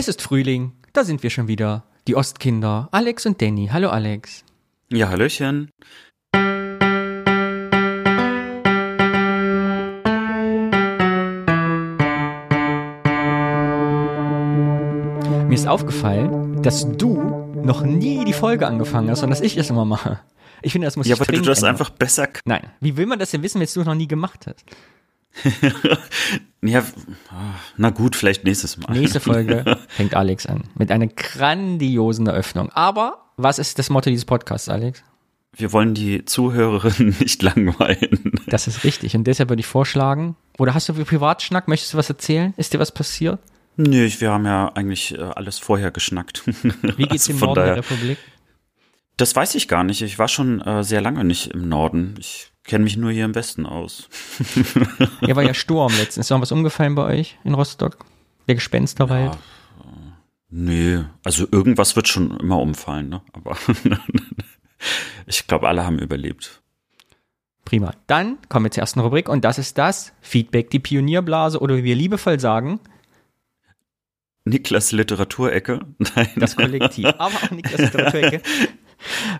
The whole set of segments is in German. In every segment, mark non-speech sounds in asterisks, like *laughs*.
Es ist Frühling, da sind wir schon wieder. Die Ostkinder, Alex und Danny. Hallo Alex. Ja, Hallöchen. Mir ist aufgefallen, dass du noch nie die Folge angefangen hast, sondern dass ich es immer mache. Ich finde, das muss Ja, ich weil du das ändern. einfach besser. Nein. Wie will man das denn wissen, wenn du es noch nie gemacht hast? *laughs* ja, na gut, vielleicht nächstes Mal. Nächste Folge *laughs* fängt Alex an. Mit einer grandiosen Eröffnung. Aber was ist das Motto dieses Podcasts, Alex? Wir wollen die Zuhörerinnen *laughs* nicht langweilen. Das ist richtig. Und deshalb würde ich vorschlagen, oder hast du Privatschnack? Möchtest du was erzählen? Ist dir was passiert? Nö, wir haben ja eigentlich äh, alles vorher geschnackt. Wie geht's Also im Norden der Republik? Das weiß ich gar nicht. Ich war schon äh, sehr lange nicht im Norden. Ich kenne mich nur hier im Westen aus. *laughs* Ja, war ja Sturm letztens. Ist noch was umgefallen bei euch in Rostock? Der Gespensterwald? Nö, also irgendwas wird schon immer umfallen, ne? Aber *laughs* ich glaube, alle haben überlebt. Prima. Dann kommen wir zur ersten Rubrik und das ist das Feedback, die Pionierblase oder wie wir liebevoll sagen, Niklas Literaturecke. *laughs* Nein. das Kollektiv. Aber auch Niklas Literaturecke. *laughs*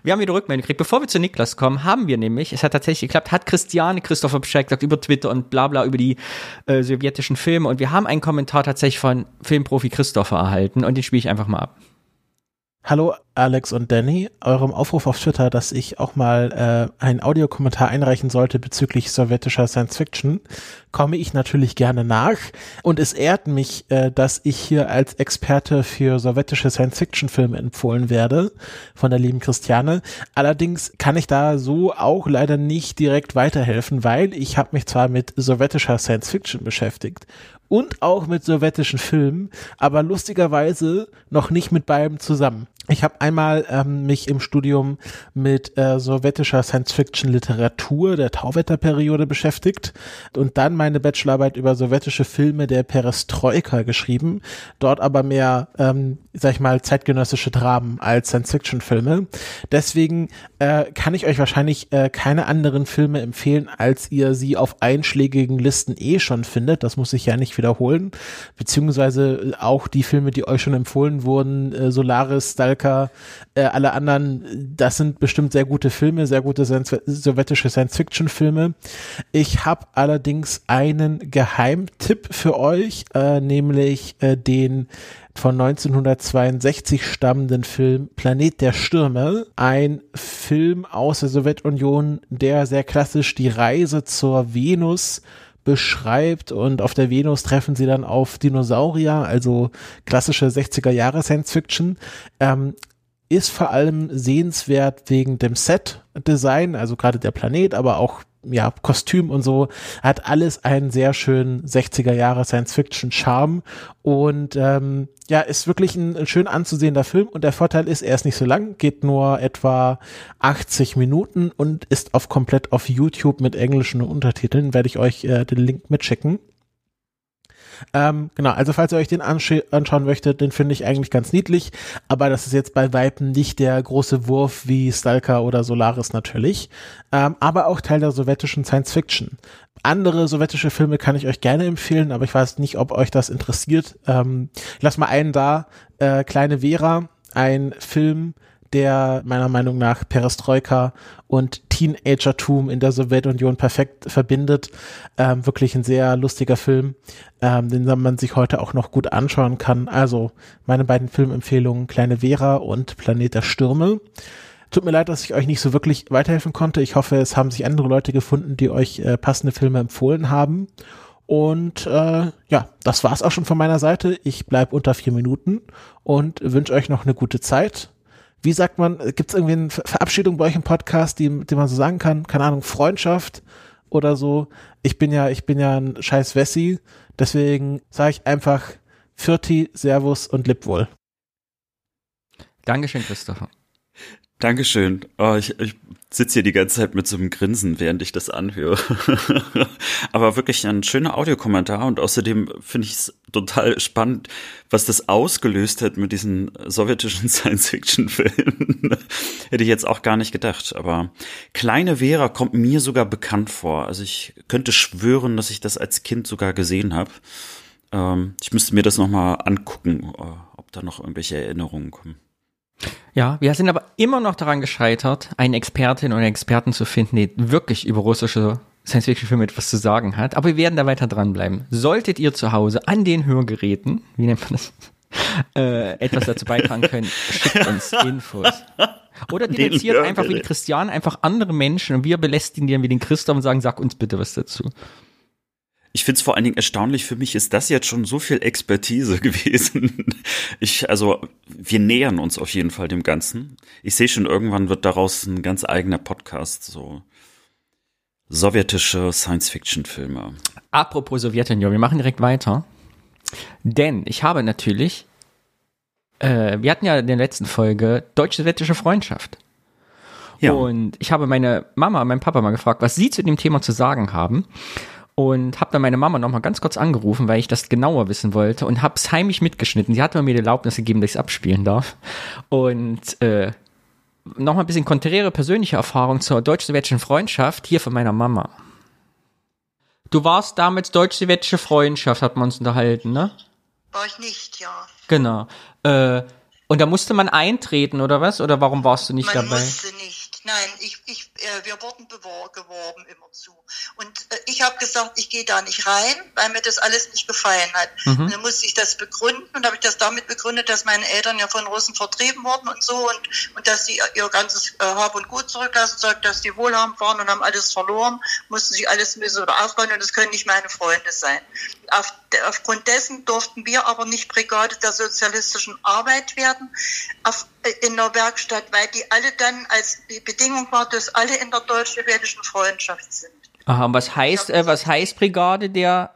Wir haben wieder Rückmeldung gekriegt. Bevor wir zu Niklas kommen, haben wir nämlich, es hat tatsächlich geklappt, hat Christiane Christopher Bescheid gesagt über Twitter und bla bla über die äh, sowjetischen Filme und wir haben einen Kommentar tatsächlich von Filmprofi Christopher erhalten und den spiele ich einfach mal ab. Hallo Alex und Danny, eurem Aufruf auf Twitter, dass ich auch mal äh, einen Audiokommentar einreichen sollte bezüglich sowjetischer Science Fiction, komme ich natürlich gerne nach. Und es ehrt mich, äh, dass ich hier als Experte für sowjetische Science Fiction Filme empfohlen werde von der lieben Christiane. Allerdings kann ich da so auch leider nicht direkt weiterhelfen, weil ich habe mich zwar mit sowjetischer Science Fiction beschäftigt und auch mit sowjetischen Filmen, aber lustigerweise noch nicht mit beiden zusammen. Ich habe einmal ähm, mich im Studium mit äh, sowjetischer Science-Fiction-Literatur der Tauwetterperiode beschäftigt und dann meine Bachelorarbeit über sowjetische Filme der Perestroika geschrieben, dort aber mehr, ähm, sag ich mal, zeitgenössische Dramen als Science-Fiction-Filme. Deswegen äh, kann ich euch wahrscheinlich äh, keine anderen Filme empfehlen, als ihr sie auf einschlägigen Listen eh schon findet. Das muss ich ja nicht wiederholen. Beziehungsweise auch die Filme, die euch schon empfohlen wurden, äh, Solaris, Stalker, äh, alle anderen, das sind bestimmt sehr gute Filme, sehr gute sowjetische Science-Fiction-Filme. Ich habe allerdings einen Geheimtipp für euch, äh, nämlich äh, den von 1962 stammenden Film Planet der Stürme. Ein Film aus der Sowjetunion, der sehr klassisch die Reise zur Venus beschreibt und auf der Venus treffen sie dann auf Dinosaurier, also klassische 60er Jahre Science Fiction. Ähm, ist vor allem sehenswert wegen dem Set-Design, also gerade der Planet, aber auch ja, Kostüm und so, hat alles einen sehr schönen 60er Jahre Science-Fiction-Charme. Und ähm, ja, ist wirklich ein, ein schön anzusehender Film. Und der Vorteil ist, er ist nicht so lang, geht nur etwa 80 Minuten und ist auf komplett auf YouTube mit englischen Untertiteln, werde ich euch äh, den Link mitschicken. Ähm, genau, also falls ihr euch den anscha anschauen möchtet, den finde ich eigentlich ganz niedlich, aber das ist jetzt bei Weitem nicht der große Wurf wie Stalker oder Solaris natürlich, ähm, aber auch Teil der sowjetischen Science Fiction. Andere sowjetische Filme kann ich euch gerne empfehlen, aber ich weiß nicht, ob euch das interessiert. Ähm, ich lass mal einen da, äh, Kleine Vera, ein Film, der meiner Meinung nach Perestroika und Teenagertum in der Sowjetunion perfekt verbindet. Ähm, wirklich ein sehr lustiger Film, ähm, den man sich heute auch noch gut anschauen kann. Also meine beiden Filmempfehlungen Kleine Vera und Planet der Stürme. Tut mir leid, dass ich euch nicht so wirklich weiterhelfen konnte. Ich hoffe, es haben sich andere Leute gefunden, die euch äh, passende Filme empfohlen haben. Und äh, ja, das war's auch schon von meiner Seite. Ich bleib unter vier Minuten und wünsche euch noch eine gute Zeit. Wie sagt man, gibt es irgendwie eine Ver- Verabschiedung bei euch im Podcast, die, die man so sagen kann? Keine Ahnung, Freundschaft oder so. Ich bin ja, ich bin ja ein scheiß Wessi, deswegen sage ich einfach Fürti, Servus und leb wohl. Dankeschön, Christopher. Dankeschön. Oh, ich, ich sitze hier die ganze Zeit mit so einem Grinsen, während ich das anhöre. *laughs* Aber wirklich ein schöner Audiokommentar und außerdem finde ich es total spannend, was das ausgelöst hat mit diesen sowjetischen *laughs* Science-Fiction-Filmen. *laughs* Hätte ich jetzt auch gar nicht gedacht. Aber Kleine Vera kommt mir sogar bekannt vor. Also ich könnte schwören, dass ich das als Kind sogar gesehen habe. Ähm, ich müsste mir das nochmal angucken äh, ob da noch irgendwelche Erinnerungen kommen. Ja, wir sind aber immer noch daran gescheitert, eine Expertin oder Experten zu finden, die wirklich über russische Science-Fiction-Filme etwas zu sagen hat. Aber wir werden da weiter dranbleiben. Solltet ihr zu Hause an den Hörgeräten, wie nennt man das, *laughs* äh, etwas dazu beitragen können, schickt uns *laughs* Infos. Oder denunziert einfach wie die Christianen einfach andere Menschen und wir belästigen die dann wie den Christoph und sagen, sag uns bitte was dazu. Ich finde es vor allen Dingen erstaunlich, für mich ist das jetzt schon so viel Expertise *laughs* gewesen. Ich, also, wir nähern uns auf jeden Fall dem Ganzen. Ich sehe schon, irgendwann wird daraus ein ganz eigener Podcast, so sowjetische Science-Fiction-Filme. Apropos Sowjetunion, wir machen direkt weiter. Denn ich habe natürlich, äh, wir hatten ja in der letzten Folge deutsch-sowjetische Freundschaft. Ja. Und ich habe meine Mama und meinen Papa mal gefragt, was sie zu dem Thema zu sagen haben und habe dann meine Mama noch mal ganz kurz angerufen, weil ich das genauer wissen wollte und habe es heimlich mitgeschnitten. Sie hat mir die Erlaubnis gegeben, dass ich es abspielen darf. Und äh, noch mal ein bisschen konträre persönliche Erfahrung zur deutsch-sowjetischen Freundschaft hier von meiner Mama. Du warst damals deutsch-sowjetische Freundschaft, hat man uns unterhalten, ne? War ich nicht, ja. Genau. Äh, und da musste man eintreten, oder was? Oder warum warst du nicht man dabei? Musste nicht nein, ich, ich, äh, wir wurden geworben immerzu. Und äh, ich habe gesagt, ich gehe da nicht rein, weil mir das alles nicht gefallen hat. Mhm. Und dann musste ich das begründen und habe ich das damit begründet, dass meine Eltern ja von Russen vertrieben wurden und so und, und dass sie ihr ganzes äh, Hab und Gut zurücklassen, sagt, dass die wohlhabend waren und haben alles verloren, mussten sich alles müssen oder aufbauen und das können nicht meine Freunde sein. Auf, aufgrund dessen durften wir aber nicht Brigade der sozialistischen Arbeit werden auf, äh, in der Werkstatt, weil die alle dann als Bedingung war, dass alle in der deutsch-sowjetischen Freundschaft sind. Aha, und was heißt, äh, was heißt Brigade der?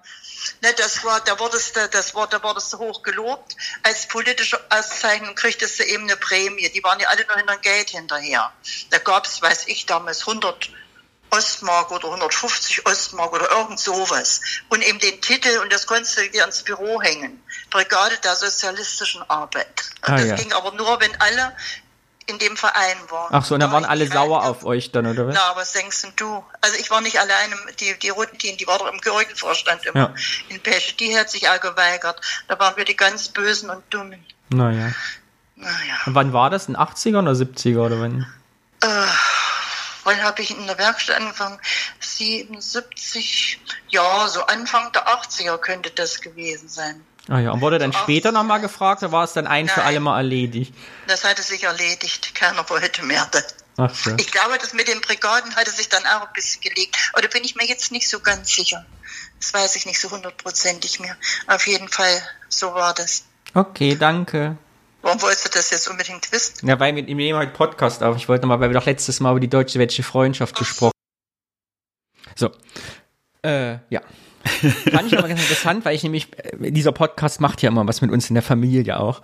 Ne, das war, da wurdest du, das war, da wurdest du hoch gelobt. Als politische Auszeichnung kriegtest du eben eine Prämie. Die waren ja alle nur hinter Geld hinterher. Da gab es, weiß ich, damals 100 Ostmark oder 150 Ostmark oder irgend sowas. Und eben den Titel, und das konntest du dir ins Büro hängen. Brigade der sozialistischen Arbeit. Ah, das ja. ging aber nur, wenn alle in dem Verein waren. Ach so, und da waren alle sauer auf euch dann, oder was? Na, was denkst du? Also ich war nicht alleine, die, die Rutin, die war doch im Gerichtsvorstand immer ja. in Pesche, die hat sich auch geweigert. Da waren wir die ganz Bösen und Dummen. Naja. Naja. Und wann war das? In 80er oder 70er oder wann? Äh, wann habe ich in der Werkstatt angefangen? 77, ja, so Anfang der 80er könnte das gewesen sein. Ah ja, und wurde dann so später nochmal gefragt oder war es dann ein Nein, für alle Mal erledigt? Das hatte sich erledigt. Keiner wollte mehr. Ach so. Ich glaube, das mit den Brigaden hatte sich dann auch ein bisschen gelegt. Aber da bin ich mir jetzt nicht so ganz sicher. Das weiß ich nicht so hundertprozentig mehr. Auf jeden Fall, so war das. Okay, danke. Warum wolltest du das jetzt unbedingt wissen? Ja, weil wir nehmen heute Podcast auf. Ich wollte mal, weil wir doch letztes Mal über die deutsche-wetsche Freundschaft Ach. gesprochen So. Äh, ja. Fand ich aber ganz interessant, weil ich nämlich, äh, dieser Podcast macht ja immer was mit uns in der Familie auch,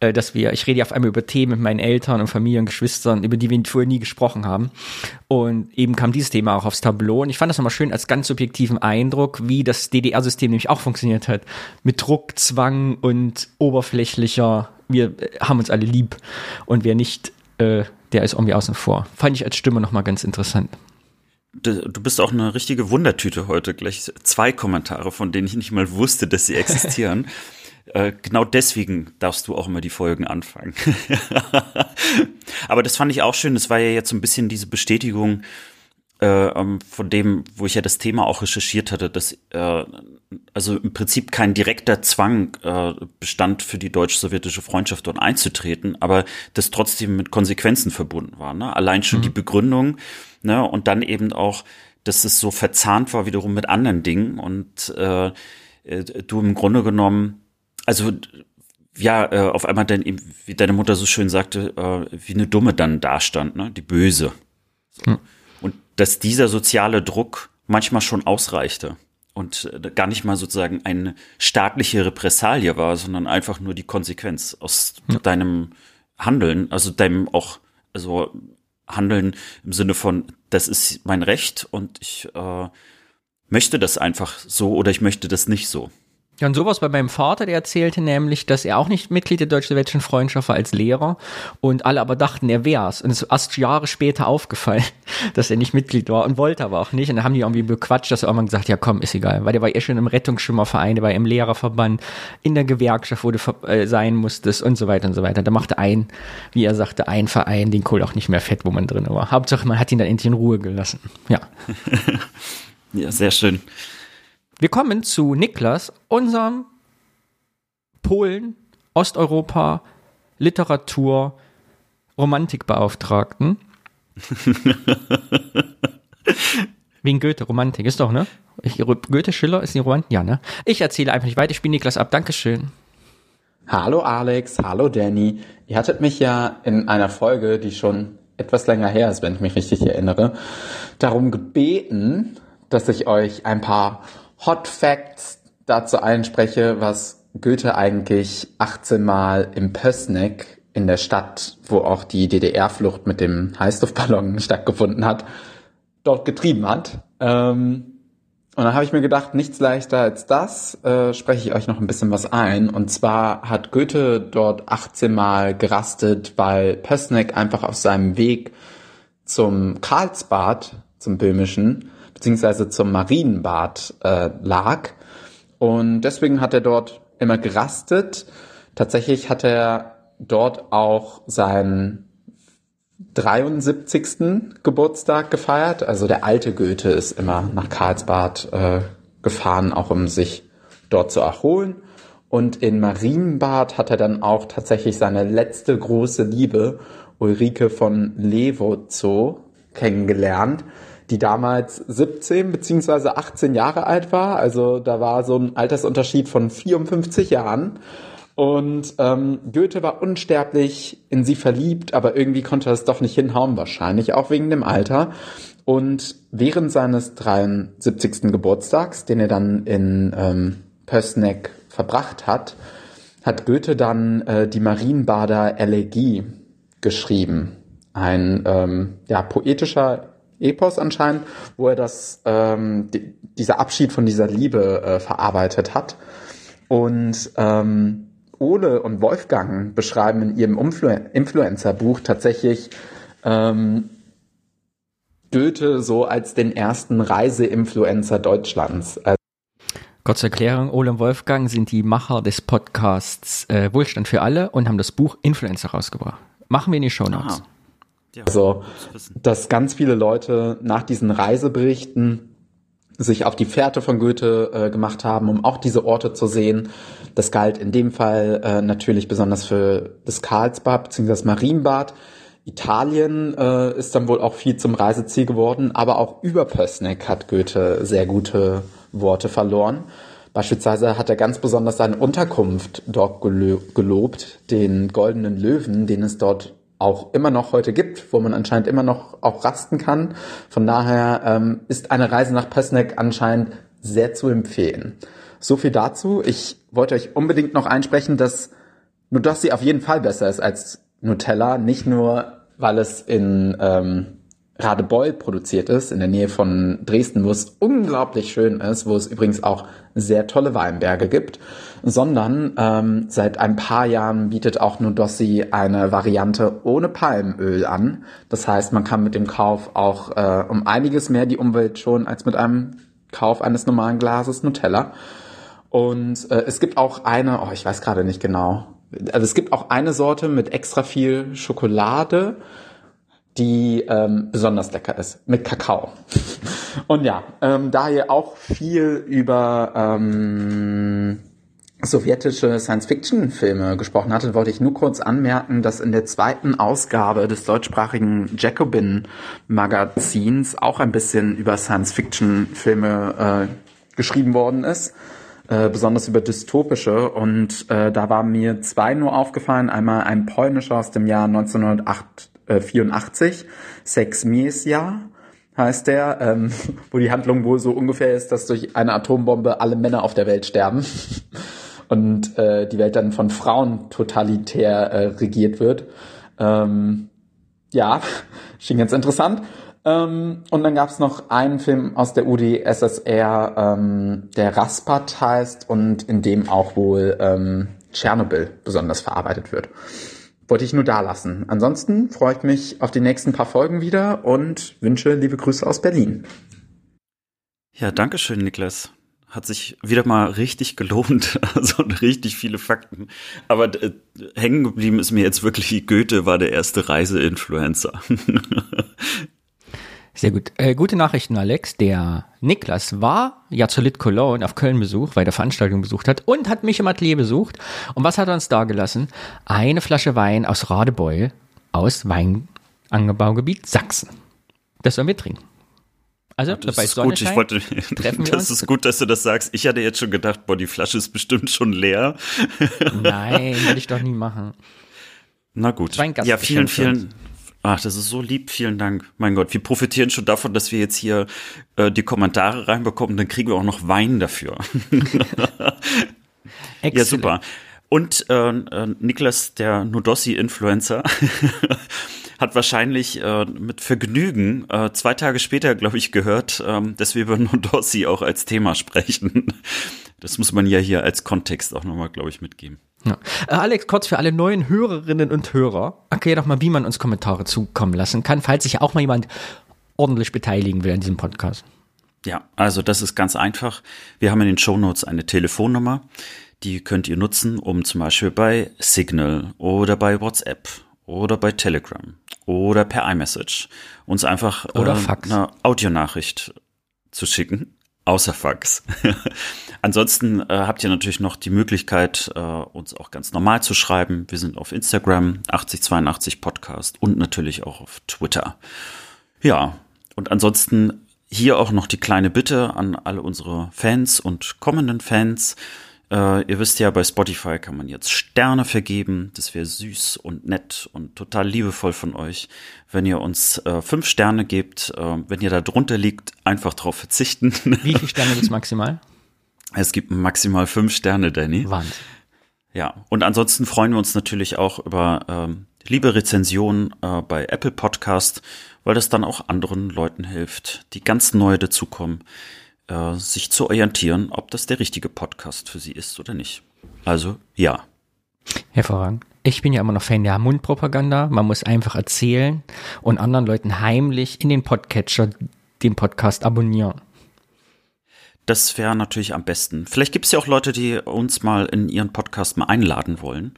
äh, dass wir, ich rede ja auf einmal über Themen mit meinen Eltern und Familien und Geschwistern, über die wir vorher nie gesprochen haben. Und eben kam dieses Thema auch aufs Tableau und ich fand das nochmal schön als ganz subjektiven Eindruck, wie das DDR-System nämlich auch funktioniert hat. Mit Druck, Zwang und oberflächlicher, wir äh, haben uns alle lieb und wer nicht, äh, der ist irgendwie außen vor. Fand ich als Stimme nochmal ganz interessant du bist auch eine richtige Wundertüte heute. Gleich zwei Kommentare, von denen ich nicht mal wusste, dass sie existieren. *laughs* äh, genau deswegen darfst du auch immer die Folgen anfangen. *laughs* Aber das fand ich auch schön. Das war ja jetzt so ein bisschen diese Bestätigung äh, ähm, von dem, wo ich ja das Thema auch recherchiert hatte, dass äh, also im Prinzip kein direkter Zwang bestand für die deutsch-sowjetische Freundschaft dort einzutreten, aber das trotzdem mit Konsequenzen verbunden war. Ne? Allein schon mhm. die Begründung ne? und dann eben auch, dass es so verzahnt war wiederum mit anderen Dingen und äh, äh du im Grunde genommen, also ja, äh, auf einmal dann eben, wie deine Mutter so schön sagte, äh, wie eine Dumme dann dastand, ne? die Böse. So. Mhm. Und dass dieser soziale Druck manchmal schon ausreichte und äh, gar nicht mal sozusagen eine staatliche Repressalie war, sondern einfach nur die Konsequenz aus ja. deinem Handeln, also deinem auch, also Handeln im Sinne von, das ist mein Recht und ich äh, möchte das einfach so oder ich möchte das nicht so. Ja, und sowas bei meinem Vater, der erzählte nämlich, dass er auch nicht Mitglied der deutsch-sowjetischen Freundschaft war als Lehrer und alle aber dachten, er wär's. Und es ist erst Jahre später aufgefallen, *laughs* dass er nicht Mitglied war und wollte aber auch nicht. Und dann haben die irgendwie bequatscht, dass er irgendwann gesagt, ja komm, ist egal. Weil der war eh schon im Rettungsschwimmerverein, der war im Lehrerverband, in der Gewerkschaft, wo du äh, sein musstest und so weiter und so weiter. Da machte ein, wie er sagte, ein Verein den Kohl auch nicht mehr fett, wo man drin war. Hauptsache, man hat ihn dann endlich in Ruhe gelassen. Ja. *laughs* ja, sehr schön. Wir kommen zu Niklas, unserem Polen, Osteuropa, Literatur, Romantikbeauftragten. *laughs* Wegen Goethe, Romantik, ist doch, ne? Ich, Goethe, Schiller ist die Romantik? Ja, ne? Ich erzähle einfach nicht weiter, ich spiele Niklas ab. Dankeschön. Hallo Alex, hallo Danny. Ihr hattet mich ja in einer Folge, die schon etwas länger her ist, wenn ich mich richtig erinnere, darum gebeten, dass ich euch ein paar Hot Facts dazu einspreche, was Goethe eigentlich 18 Mal im Pößneck in der Stadt, wo auch die DDR-Flucht mit dem Heißluftballon *laughs* stattgefunden hat, dort getrieben hat. Ähm, und dann habe ich mir gedacht, nichts leichter als das, äh, spreche ich euch noch ein bisschen was ein. Und zwar hat Goethe dort 18 Mal gerastet, weil Pößneck einfach auf seinem Weg zum Karlsbad, zum Böhmischen, beziehungsweise zum Marienbad äh, lag. Und deswegen hat er dort immer gerastet. Tatsächlich hat er dort auch seinen 73. Geburtstag gefeiert. Also der alte Goethe ist immer nach Karlsbad äh, gefahren, auch um sich dort zu erholen. Und in Marienbad hat er dann auch tatsächlich seine letzte große Liebe, Ulrike von Lewozow, kennengelernt die damals 17 beziehungsweise 18 Jahre alt war. Also da war so ein Altersunterschied von 54 Jahren. Und ähm, Goethe war unsterblich in sie verliebt, aber irgendwie konnte er es doch nicht hinhauen, wahrscheinlich auch wegen dem Alter. Und während seines 73. Geburtstags, den er dann in ähm, Pößneck verbracht hat, hat Goethe dann äh, die Marienbader Elegie geschrieben. Ein ähm, ja, poetischer Epos anscheinend, wo er das, ähm, die, dieser Abschied von dieser Liebe äh, verarbeitet hat. Und ähm, Ole und Wolfgang beschreiben in ihrem Influ Influencer-Buch tatsächlich ähm, Goethe so als den ersten Reiseinfluencer Deutschlands. Also Kurz zur Erklärung, Ole und Wolfgang sind die Macher des Podcasts äh, Wohlstand für alle und haben das Buch Influencer rausgebracht. Machen wir in die Show Notes. Aha. Ja, also, dass ganz viele Leute nach diesen Reiseberichten sich auf die Fährte von Goethe äh, gemacht haben, um auch diese Orte zu sehen. Das galt in dem Fall äh, natürlich besonders für das Karlsbad bzw. das Marienbad. Italien äh, ist dann wohl auch viel zum Reiseziel geworden, aber auch über Pößneck hat Goethe sehr gute Worte verloren. Beispielsweise hat er ganz besonders seine Unterkunft dort gelobt, den Goldenen Löwen, den es dort auch immer noch heute gibt, wo man anscheinend immer noch auch rasten kann. Von daher ähm, ist eine Reise nach Pößneck anscheinend sehr zu empfehlen. So viel dazu. Ich wollte euch unbedingt noch einsprechen, dass Nudossi auf jeden Fall besser ist als Nutella. Nicht nur, weil es in ähm, Radebeul produziert ist, in der Nähe von Dresden, wo es unglaublich schön ist, wo es übrigens auch sehr tolle Weinberge gibt, sondern ähm, seit ein paar Jahren bietet auch Nudossi eine Variante ohne Palmöl an. Das heißt, man kann mit dem Kauf auch äh, um einiges mehr die Umwelt schonen als mit einem Kauf eines normalen Glases Nutella. Und äh, es gibt auch eine, oh, ich weiß gerade nicht genau, also es gibt auch eine Sorte mit extra viel Schokolade die ähm, besonders lecker ist, mit Kakao. *laughs* Und ja, ähm, da ihr auch viel über ähm, sowjetische Science-Fiction-Filme gesprochen hattet, wollte ich nur kurz anmerken, dass in der zweiten Ausgabe des deutschsprachigen Jacobin-Magazins auch ein bisschen über Science-Fiction-Filme äh, geschrieben worden ist. Äh, besonders über dystopische und äh, da war mir zwei nur aufgefallen. Einmal ein polnischer aus dem Jahr 1908 84, Sex Miesia heißt der, ähm, *laughs* wo die Handlung wohl so ungefähr ist, dass durch eine Atombombe alle Männer auf der Welt sterben *laughs* und äh, die Welt dann von Frauen totalitär äh, regiert wird. Ähm, ja, *laughs* schien ganz interessant. Ähm, und dann gab es noch einen Film aus der UdSSR, ähm, der Raspat heißt und in dem auch wohl ähm, Tschernobyl besonders verarbeitet wird. Wollte ich nur da lassen. Ansonsten freue ich mich auf die nächsten paar Folgen wieder und wünsche liebe Grüße aus Berlin. Ja, danke schön, Niklas. Hat sich wieder mal richtig gelohnt. *laughs* Also richtig viele Fakten. Aber äh, hängen geblieben ist mir jetzt wirklich, Goethe war der erste Reiseinfluencer. *laughs* Sehr gut. Äh, gute Nachrichten, Alex. Der Niklas war ja zur Lit Cologne auf Köln Besuch, weil der Veranstaltung besucht hat und hat mich im Atelier besucht. Und was hat er uns da gelassen? Eine Flasche Wein aus Radebeul aus Weinangebaugebiet Sachsen. Das sollen wir trinken. Also, das ist gut. Ich wollte, *laughs* das ist gut, dass du das sagst. Ich hatte jetzt schon gedacht, boah, die Flasche ist bestimmt schon leer. Nein, würde ich doch nie machen. Na gut. Ja, vielen, vielen, Ach, das ist so lieb, vielen Dank. Mein Gott, wir profitieren schon davon, dass wir jetzt hier äh, die Kommentare reinbekommen, dann kriegen wir auch noch Wein dafür. *laughs* ja, super. Und äh, äh, Niklas, der Nudossi-Influencer, *laughs* hat wahrscheinlich äh, mit Vergnügen äh, zwei Tage später, glaube ich, gehört, äh, dass wir über *laughs* Nudossi auch als Thema sprechen. Das muss man ja hier als Kontext auch nochmal, glaube ich, mitgeben. Ja. Äh, Alex, kurz für alle neuen Hörerinnen und Hörer, erklär doch mal, wie man uns Kommentare zukommen lassen kann, falls sich auch mal jemand ordentlich beteiligen will an diesem Podcast. Ja, also das ist ganz einfach. Wir haben in den Show Notes eine Telefonnummer, die könnt ihr nutzen, um zum Beispiel bei Signal oder bei WhatsApp oder bei Telegram oder per iMessage uns einfach oder äh, eine Audionachricht zu schicken Außer Fax. *laughs* Ansonsten äh, habt ihr natürlich noch die Möglichkeit, äh, uns auch ganz normal zu schreiben. Wir sind auf Instagram 8082 Podcast und natürlich auch auf Twitter. Ja, und ansonsten hier auch noch die kleine Bitte an alle unsere Fans und kommenden Fans. Äh, ihr wisst ja, bei Spotify kann man jetzt Sterne vergeben. Das wäre süß und nett und total liebevoll von euch, wenn ihr uns äh, fünf Sterne gebt. Äh, wenn ihr da drunter liegt, einfach drauf verzichten. Wie viele *laughs* Sterne gibt es maximal? Es gibt maximal fünf Sterne, Danny. Wahnsinn. Ja, und ansonsten freuen wir uns natürlich auch über ähm, liebe Rezensionen äh, bei Apple Podcast, weil das dann auch anderen Leuten hilft, die ganz neu dazukommen äh, sich zu orientieren, ob das der richtige Podcast für sie ist oder nicht. Also ja. Hervorragend. Ich bin ja immer noch Fan der Mundpropaganda. Man muss einfach erzählen und anderen Leuten heimlich in den Podcatcher den Podcast abonnieren. Das wäre natürlich am besten. Vielleicht gibt es ja auch Leute, die uns mal in ihren Podcast mal einladen wollen.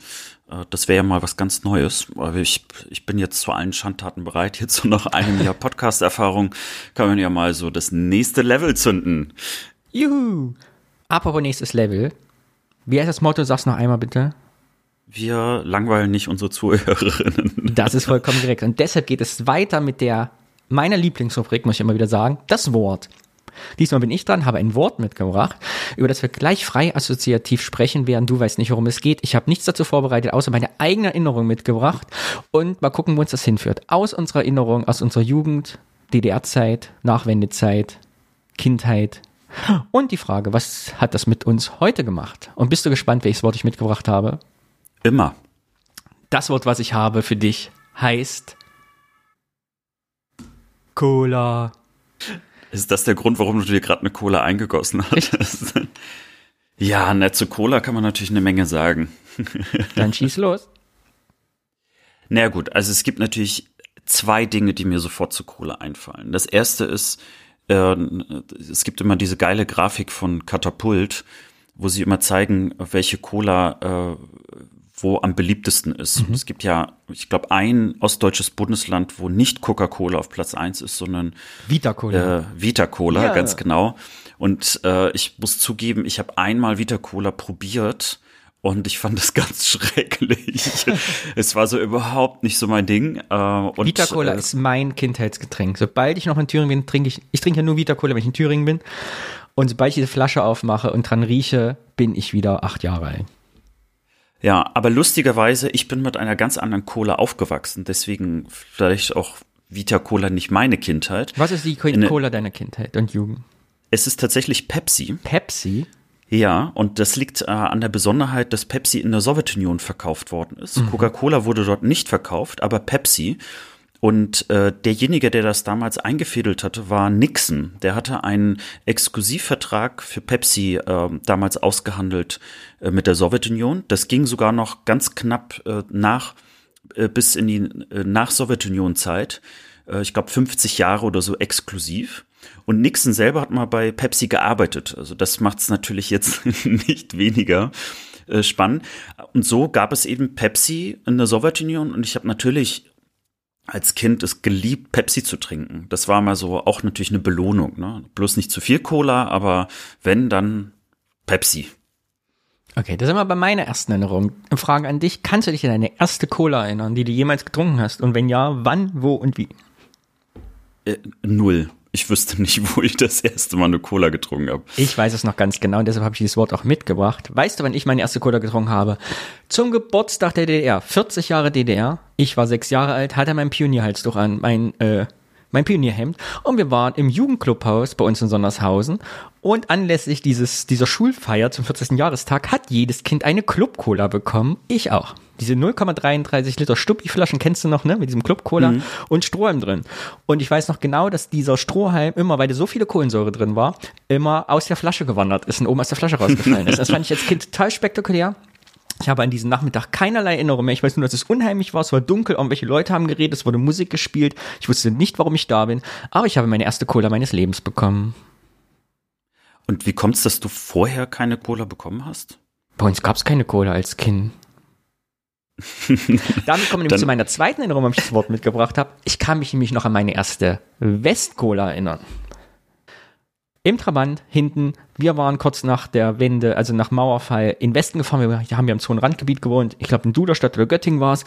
Äh, das wäre ja mal was ganz Neues. Aber ich, ich bin jetzt zu allen Schandtaten bereit. *laughs* Jetzt so nach einem Jahr Podcast-Erfahrung kann man ja mal so das nächste Level zünden. Juhu! Apropos nächstes Level. Wie heißt das Motto? Sag's noch einmal bitte. Wir langweilen nicht unsere Zuhörerinnen. *laughs* Das ist vollkommen korrekt. Und deshalb geht es weiter mit der meiner Lieblingsrubrik, muss ich immer wieder sagen, das Wort. Diesmal bin ich dran, habe ein Wort mitgebracht, über das wir gleich frei assoziativ sprechen werden. Du weißt nicht, worum es geht. Ich habe nichts dazu vorbereitet, außer meine eigene Erinnerung mitgebracht. Und mal gucken, wo uns das hinführt. Aus unserer Erinnerung, aus unserer Jugend, DDR-Zeit, Nachwendezeit, Kindheit. Und die Frage, was hat das mit uns heute gemacht? Und bist du gespannt, welches Wort ich mitgebracht habe? Immer. Das Wort, was ich habe für dich, heißt Cola. Ist das der Grund, warum du dir gerade eine Cola eingegossen hast? *laughs* ja, nett zu Cola kann man natürlich eine Menge sagen. *laughs* Dann schieß los. Na naja, gut, also es gibt natürlich zwei Dinge, die mir sofort zu Cola einfallen. Das erste ist, äh, es gibt immer diese geile Grafik von Katapult, wo sie immer zeigen, welche Cola äh, wo am beliebtesten ist. Mhm. Es gibt ja, ich glaube, ein ostdeutsches Bundesland, wo nicht Coca-Cola auf Platz eins ist, sondern Vita-Cola. Äh, Vita-Cola, ja. ganz genau. Und äh, ich muss zugeben, ich habe einmal Vita-Cola probiert und ich fand es *laughs* ganz schrecklich. *laughs* es war so überhaupt nicht so mein Ding. Äh, und, Vita-Cola äh, ist mein Kindheitsgetränk. Sobald ich noch in Thüringen bin, trinke ich, ich trinke ja nur Vita-Cola, wenn ich in Thüringen bin. Und sobald ich diese Flasche aufmache und dran rieche, bin ich wieder acht Jahre alt. Ja, aber lustigerweise, ich bin mit einer ganz anderen Cola aufgewachsen, deswegen vielleicht auch Vita Cola nicht meine Kindheit. Was ist die Cola deiner Kindheit und Jugend? Es ist tatsächlich Pepsi. Pepsi? Ja, und das liegt äh, an der Besonderheit, dass Pepsi in der Sowjetunion verkauft worden ist. Mhm. Coca-Cola wurde dort nicht verkauft, aber Pepsi. Und äh, derjenige, der das damals eingefädelt hatte, war Nixon. Der hatte einen Exklusivvertrag für Pepsi äh, damals ausgehandelt äh, mit der Sowjetunion. Das ging sogar noch ganz knapp äh, nach äh, bis in die äh, nach Sowjetunion-Zeit. Äh, ich glaube 50 Jahre oder so exklusiv. Und Nixon selber hat mal bei Pepsi gearbeitet. Also das macht es natürlich jetzt *laughs* nicht weniger äh, spannend. Und so gab es eben Pepsi in der Sowjetunion. Und ich habe natürlich als Kind es geliebt, Pepsi zu trinken. Das war mal so auch natürlich eine Belohnung. Ne? Bloß nicht zu viel Cola, aber wenn, dann Pepsi. Okay, das sind wir bei meiner ersten Erinnerung. Frage an dich, kannst du dich an deine erste Cola erinnern, die du jemals getrunken hast? Und wenn ja, wann, wo und wie? Äh, null. Ich wüsste nicht, wo ich das erste Mal eine Cola getrunken habe. Ich weiß es noch ganz genau und deshalb habe ich dieses Wort auch mitgebracht. Weißt du, wann ich meine erste Cola getrunken habe? Zum Geburtstag der DDR. 40 Jahre DDR. Ich war sechs Jahre alt, hatte mein Pionierhalstuch an, mein, äh, mein Pionierhemd und wir waren im Jugendclubhaus bei uns in Sondershausen und anlässlich dieses, dieser Schulfeier zum 40. Jahrestag hat jedes Kind eine Club-Cola bekommen. Ich auch. Diese 0,33 Liter Stuppi-Flaschen kennst du noch, ne? Mit diesem Club-Cola mhm. und Strohhalm drin. Und ich weiß noch genau, dass dieser Strohhalm immer, weil da so viele Kohlensäure drin war, immer aus der Flasche gewandert ist und oben aus der Flasche rausgefallen ist. Das fand ich als Kind total spektakulär. Ich habe an diesem Nachmittag keinerlei Erinnerung mehr. Ich weiß nur, dass es unheimlich war. Es war dunkel, irgendwelche Leute haben geredet, es wurde Musik gespielt. Ich wusste nicht, warum ich da bin. Aber ich habe meine erste Cola meines Lebens bekommen. Und wie kommt es, dass du vorher keine Cola bekommen hast? Bei uns gab es keine Cola als Kind. *laughs* Damit kommen wir zu meiner zweiten Erinnerung, warum ich das Wort mitgebracht habe. Ich kann mich nämlich noch an meine erste West-Cola erinnern. Im Trabant hinten, wir waren kurz nach der Wende, also nach Mauerfall, in Westen gefahren. Wir haben ja im Zonenrandgebiet gewohnt. Ich glaube, in Duderstadt oder Göttingen war es.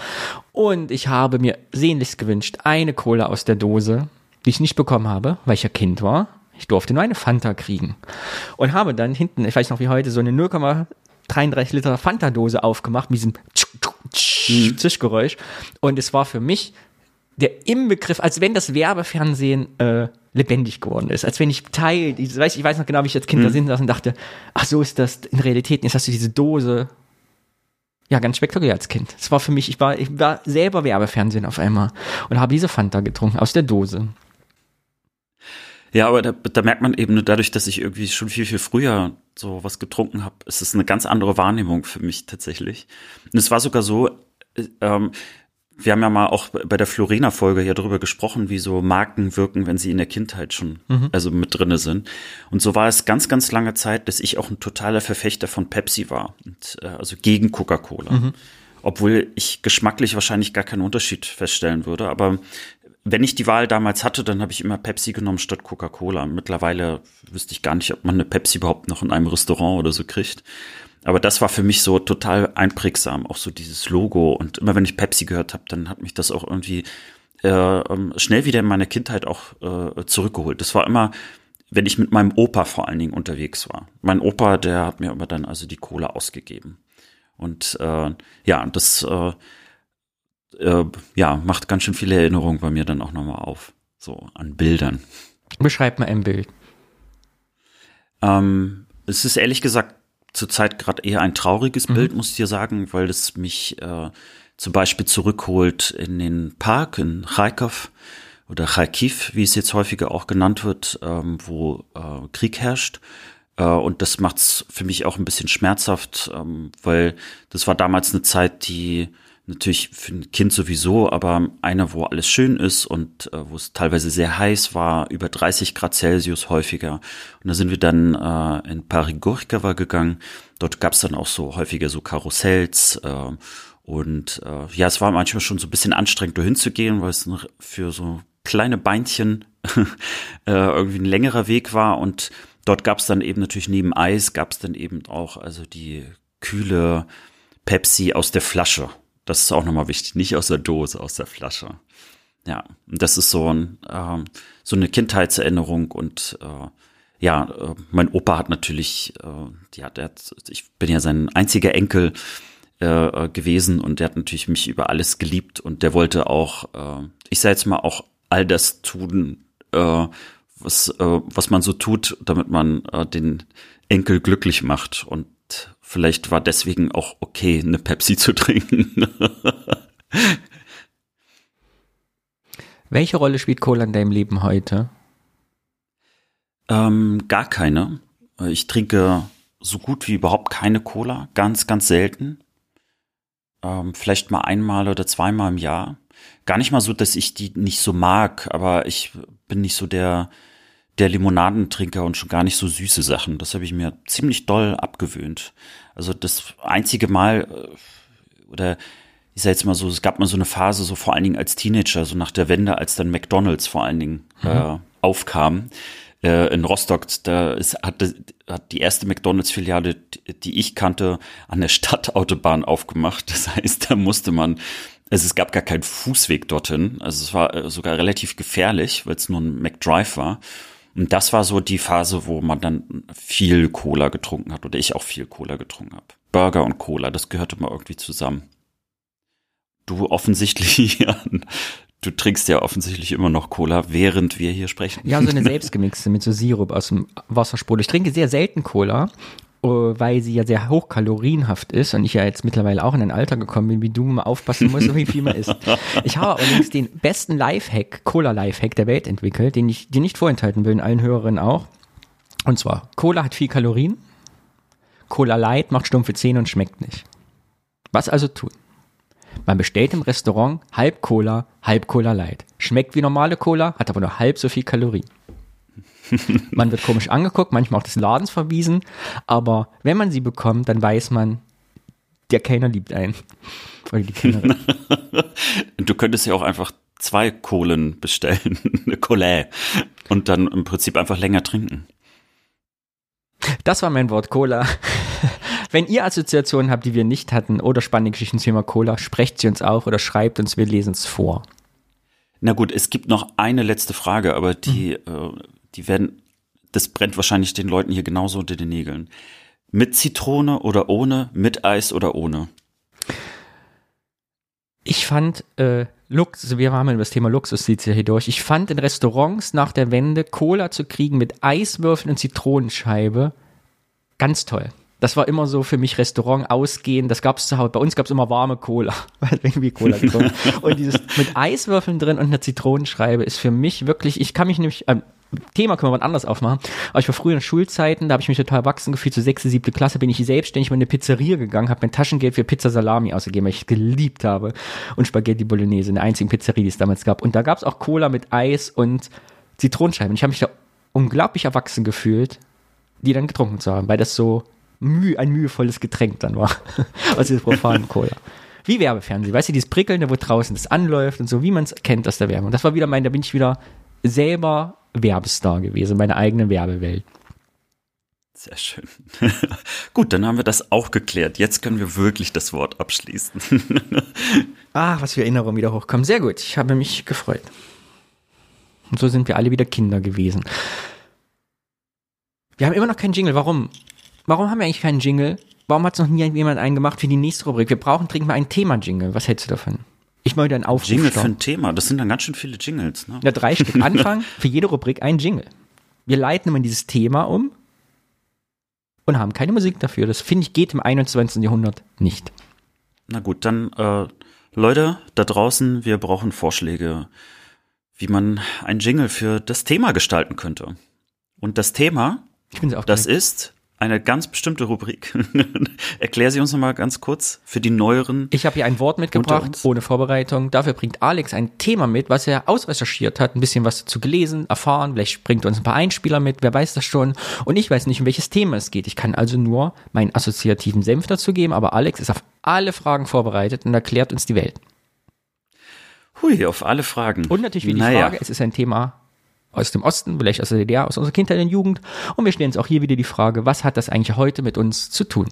Und ich habe mir sehnlichst gewünscht, eine Cola aus der Dose, die ich nicht bekommen habe, weil ich ja Kind war. Ich durfte nur eine Fanta kriegen. Und habe dann hinten, ich weiß noch wie heute, so eine 0,33 Liter Fanta-Dose aufgemacht mit diesem mhm. Zischgeräusch. Und es war für mich der Inbegriff, als wenn das Werbefernsehen äh, lebendig geworden ist, als wenn ich Teil, ich weiß, ich weiß noch genau, wie ich als Kind mhm. da sitzen saß und dachte, ach so ist das in Realität, jetzt hast du diese Dose. Ja, ganz spektakulär als Kind. Es war für mich, ich war, ich war selber Werbefernsehen auf einmal und habe diese Fanta getrunken aus der Dose. Ja, aber da, da merkt man eben nur dadurch, dass ich irgendwie schon viel, viel früher so was getrunken habe, ist es eine ganz andere Wahrnehmung für mich tatsächlich. Und es war sogar so, äh, ähm, wir haben ja mal auch bei der Florena-Folge ja darüber gesprochen, wie so Marken wirken, wenn sie in der Kindheit schon mhm. also mit drinne sind. Und so war es ganz, ganz lange Zeit, dass ich auch ein totaler Verfechter von Pepsi war, und, äh, also gegen Coca-Cola. Mhm. Obwohl ich geschmacklich wahrscheinlich gar keinen Unterschied feststellen würde. Aber wenn ich die Wahl damals hatte, dann habe ich immer Pepsi genommen statt Coca-Cola. Mittlerweile wüsste ich gar nicht, ob man eine Pepsi überhaupt noch in einem Restaurant oder so kriegt. Aber das war für mich so total einprägsam, auch so dieses Logo. Und immer wenn ich Pepsi gehört habe, dann hat mich das auch irgendwie äh, ähm, schnell wieder in meine Kindheit auch äh, zurückgeholt. Das war immer, wenn ich mit meinem Opa vor allen Dingen unterwegs war. Mein Opa, der hat mir immer dann also die Kohle ausgegeben. Und äh, ja, das äh, äh, ja, macht ganz schön viele Erinnerungen bei mir dann auch nochmal auf. So an Bildern. Beschreib mal ein Bild. Ähm, es ist ehrlich gesagt zurzeit gerade eher ein trauriges mhm. Bild, muss ich dir sagen, weil es mich äh, zum Beispiel zurückholt in den Park in Kharkov oder Kharkiv, wie es jetzt häufiger auch genannt wird, ähm, wo äh, Krieg herrscht. Äh, und das macht es für mich auch ein bisschen schmerzhaft, ähm, weil das war damals eine Zeit, die natürlich für ein Kind sowieso, aber einer, wo alles schön ist und äh, wo es teilweise sehr heiß war, über 30 Grad Celsius häufiger. Und da sind wir dann äh, in Parigorkava gegangen. Dort gab es dann auch so häufiger so Karussells. Äh, und äh, ja, es war manchmal schon so ein bisschen anstrengend, da hinzugehen, weil es für so kleine Beinchen *laughs* äh, irgendwie ein längerer Weg war. Und dort gab es dann eben natürlich neben Eis, gab es dann eben auch also die kühle Pepsi aus der Flasche. Das ist auch nochmal wichtig. Nicht aus der Dose, aus der Flasche. Ja, das ist so, ein, ähm, so eine Kindheitserinnerung und äh, ja, äh, mein Opa hat natürlich, äh, die hat, hat, ich bin ja sein einziger Enkel äh, gewesen und der hat natürlich mich über alles geliebt und der wollte auch, äh, ich sage jetzt mal auch all das tun, äh, was, äh, was man so tut, damit man äh, den Enkel glücklich macht und vielleicht war deswegen auch okay, eine Pepsi zu trinken. *laughs* Welche Rolle spielt Cola in deinem Leben heute? Ähm, gar keine. Ich trinke so gut wie überhaupt keine Cola, ganz, ganz selten. Ähm, vielleicht mal einmal oder zweimal im Jahr. Gar nicht mal so, dass ich die nicht so mag, aber ich bin nicht so der, der Limonadentrinker und schon gar nicht so süße Sachen. Das habe ich mir ziemlich doll abgewöhnt. Also das einzige Mal, äh, oder ich sag jetzt mal so, es gab mal so eine Phase, so vor allen Dingen als Teenager, so nach der Wende, als dann McDonalds vor allen Dingen mhm. äh, aufkam äh, in Rostock, da ist, hatte, hat die erste McDonalds-Filiale, die ich kannte, an der Stadtautobahn aufgemacht. Das heißt, da musste man, also es gab gar keinen Fußweg dorthin. Also es war äh, sogar relativ gefährlich, weil es nur ein McDrive war. Und das war so die Phase, wo man dann viel Cola getrunken hat oder ich auch viel Cola getrunken habe. Burger und Cola, das gehörte mal irgendwie zusammen. Du offensichtlich *laughs* Du trinkst ja offensichtlich immer noch Cola, während wir hier sprechen. Ja, so eine *laughs* selbstgemixte mit so Sirup aus dem Wassersprudel. Ich trinke sehr selten Cola, weil sie ja sehr hochkalorienhaft ist und ich ja jetzt mittlerweile auch in ein Alter gekommen bin, wie du mal aufpassen musst, wie viel man isst. *laughs* Ich habe allerdings den besten Lifehack, Cola-Lifehack der Welt entwickelt, den ich dir nicht vorenthalten will, in allen Hörerinnen auch. Und zwar, Cola hat viel Kalorien, Cola Light macht stumpfe Zähne und schmeckt nicht. Was also tun? Man bestellt im Restaurant halb Cola, halb Cola Light. Schmeckt wie normale Cola, hat aber nur halb so viel Kalorien. *laughs* Man wird komisch angeguckt, manchmal auch des Ladens verwiesen, aber wenn man sie bekommt, dann weiß man, der Kellner liebt einen. Oder die Kellnerin. *laughs* du könntest ja auch einfach zwei Kohlen bestellen, *laughs* eine Cola, und dann im Prinzip einfach länger trinken. Das war mein Wort Cola. Wenn ihr Assoziationen habt, die wir nicht hatten oder spannende Geschichten zum Thema Cola, sprecht sie uns auch oder schreibt uns, wir lesen es vor. Na gut, es gibt noch eine letzte Frage, aber die, mhm. äh, die werden, das brennt wahrscheinlich den Leuten hier genauso unter den Nägeln. Mit Zitrone oder ohne, mit Eis oder ohne? Ich fand, äh, Lux, wir haben über das Thema Luxus zieht ja hier durch. Ich fand in Restaurants nach der Wende Cola zu kriegen mit Eiswürfeln und Zitronenscheibe ganz toll. Das war immer so für mich Restaurant ausgehen. Das gab's zu Hause. Bei uns gab's immer warme Cola, *laughs* weil irgendwie Cola getrunken. und dieses mit Eiswürfeln drin und einer Zitronenschreibe ist für mich wirklich. Ich kann mich nämlich. Ähm, Thema können wir mal anders aufmachen. Aber ich war früher in Schulzeiten, da habe ich mich total erwachsen gefühlt. Zur sechste, siebte Klasse bin ich selbstständig mal in eine Pizzeria gegangen, habe mein Taschengeld für Pizza Salami ausgegeben, weil ich es geliebt habe. Und Spaghetti Bolognese, in der einzigen Pizzeria, die es damals gab. Und da gab's auch Cola mit Eis und Zitronenscheiben. Und ich habe mich da unglaublich erwachsen gefühlt, die dann getrunken zu haben, weil das so müh, ein mühevolles Getränk dann war. *laughs* aus dieser profanen Cola. Wie Werbefernsehen, weißt du, dieses Prickelnde, wo draußen das anläuft und so, wie man es kennt aus der Werbung. Das war wieder mein, da bin ich wieder selber Werbestar gewesen, meine eigene Werbewelt. Sehr schön. *laughs* Gut, dann haben wir das auch geklärt. Jetzt können wir wirklich das Wort abschließen. Ach, *laughs* was für Erinnerungen wieder hochkommen. Sehr gut, ich habe mich gefreut. Und so sind wir alle wieder Kinder gewesen. Wir haben immer noch keinen Jingle. Warum? Warum haben wir eigentlich keinen Jingle? Warum hat es noch nie jemand einen gemacht für die nächste Rubrik? Wir brauchen dringend mal ein Thema-Jingle. Was hältst du davon? Ich möchte einen Aufruf Jingle für ein Thema. Das sind dann ganz schön viele Jingles. Ne? Ja, drei Stück. *laughs* Anfang für jede Rubrik ein Jingle. Wir leiten immer dieses Thema um und haben keine Musik dafür. Das finde ich geht im 21. Jahrhundert nicht. Na gut, dann äh, Leute da draußen, wir brauchen Vorschläge, wie man ein Jingle für das Thema gestalten könnte. Und das Thema, das ist eine ganz bestimmte Rubrik. *laughs* Erklär sie uns nochmal ganz kurz für die neueren. Ich habe hier ein Wort mitgebracht, ohne Vorbereitung. Dafür bringt Alex ein Thema mit, was er ausrecherchiert hat, ein bisschen was dazu gelesen, erfahren. Vielleicht bringt uns ein paar Einspieler mit, wer weiß das schon. Und ich weiß nicht, um welches Thema es geht. Ich kann also nur meinen assoziativen Senf dazu geben, aber Alex ist auf alle Fragen vorbereitet und erklärt uns die Welt. Hui, auf alle Fragen. Und natürlich wie die naja. Frage, es ist ein Thema aus dem Osten, vielleicht aus der DDR, aus unserer Kindheit und Jugend. Und wir stellen uns auch hier wieder die Frage, was hat das eigentlich heute mit uns zu tun?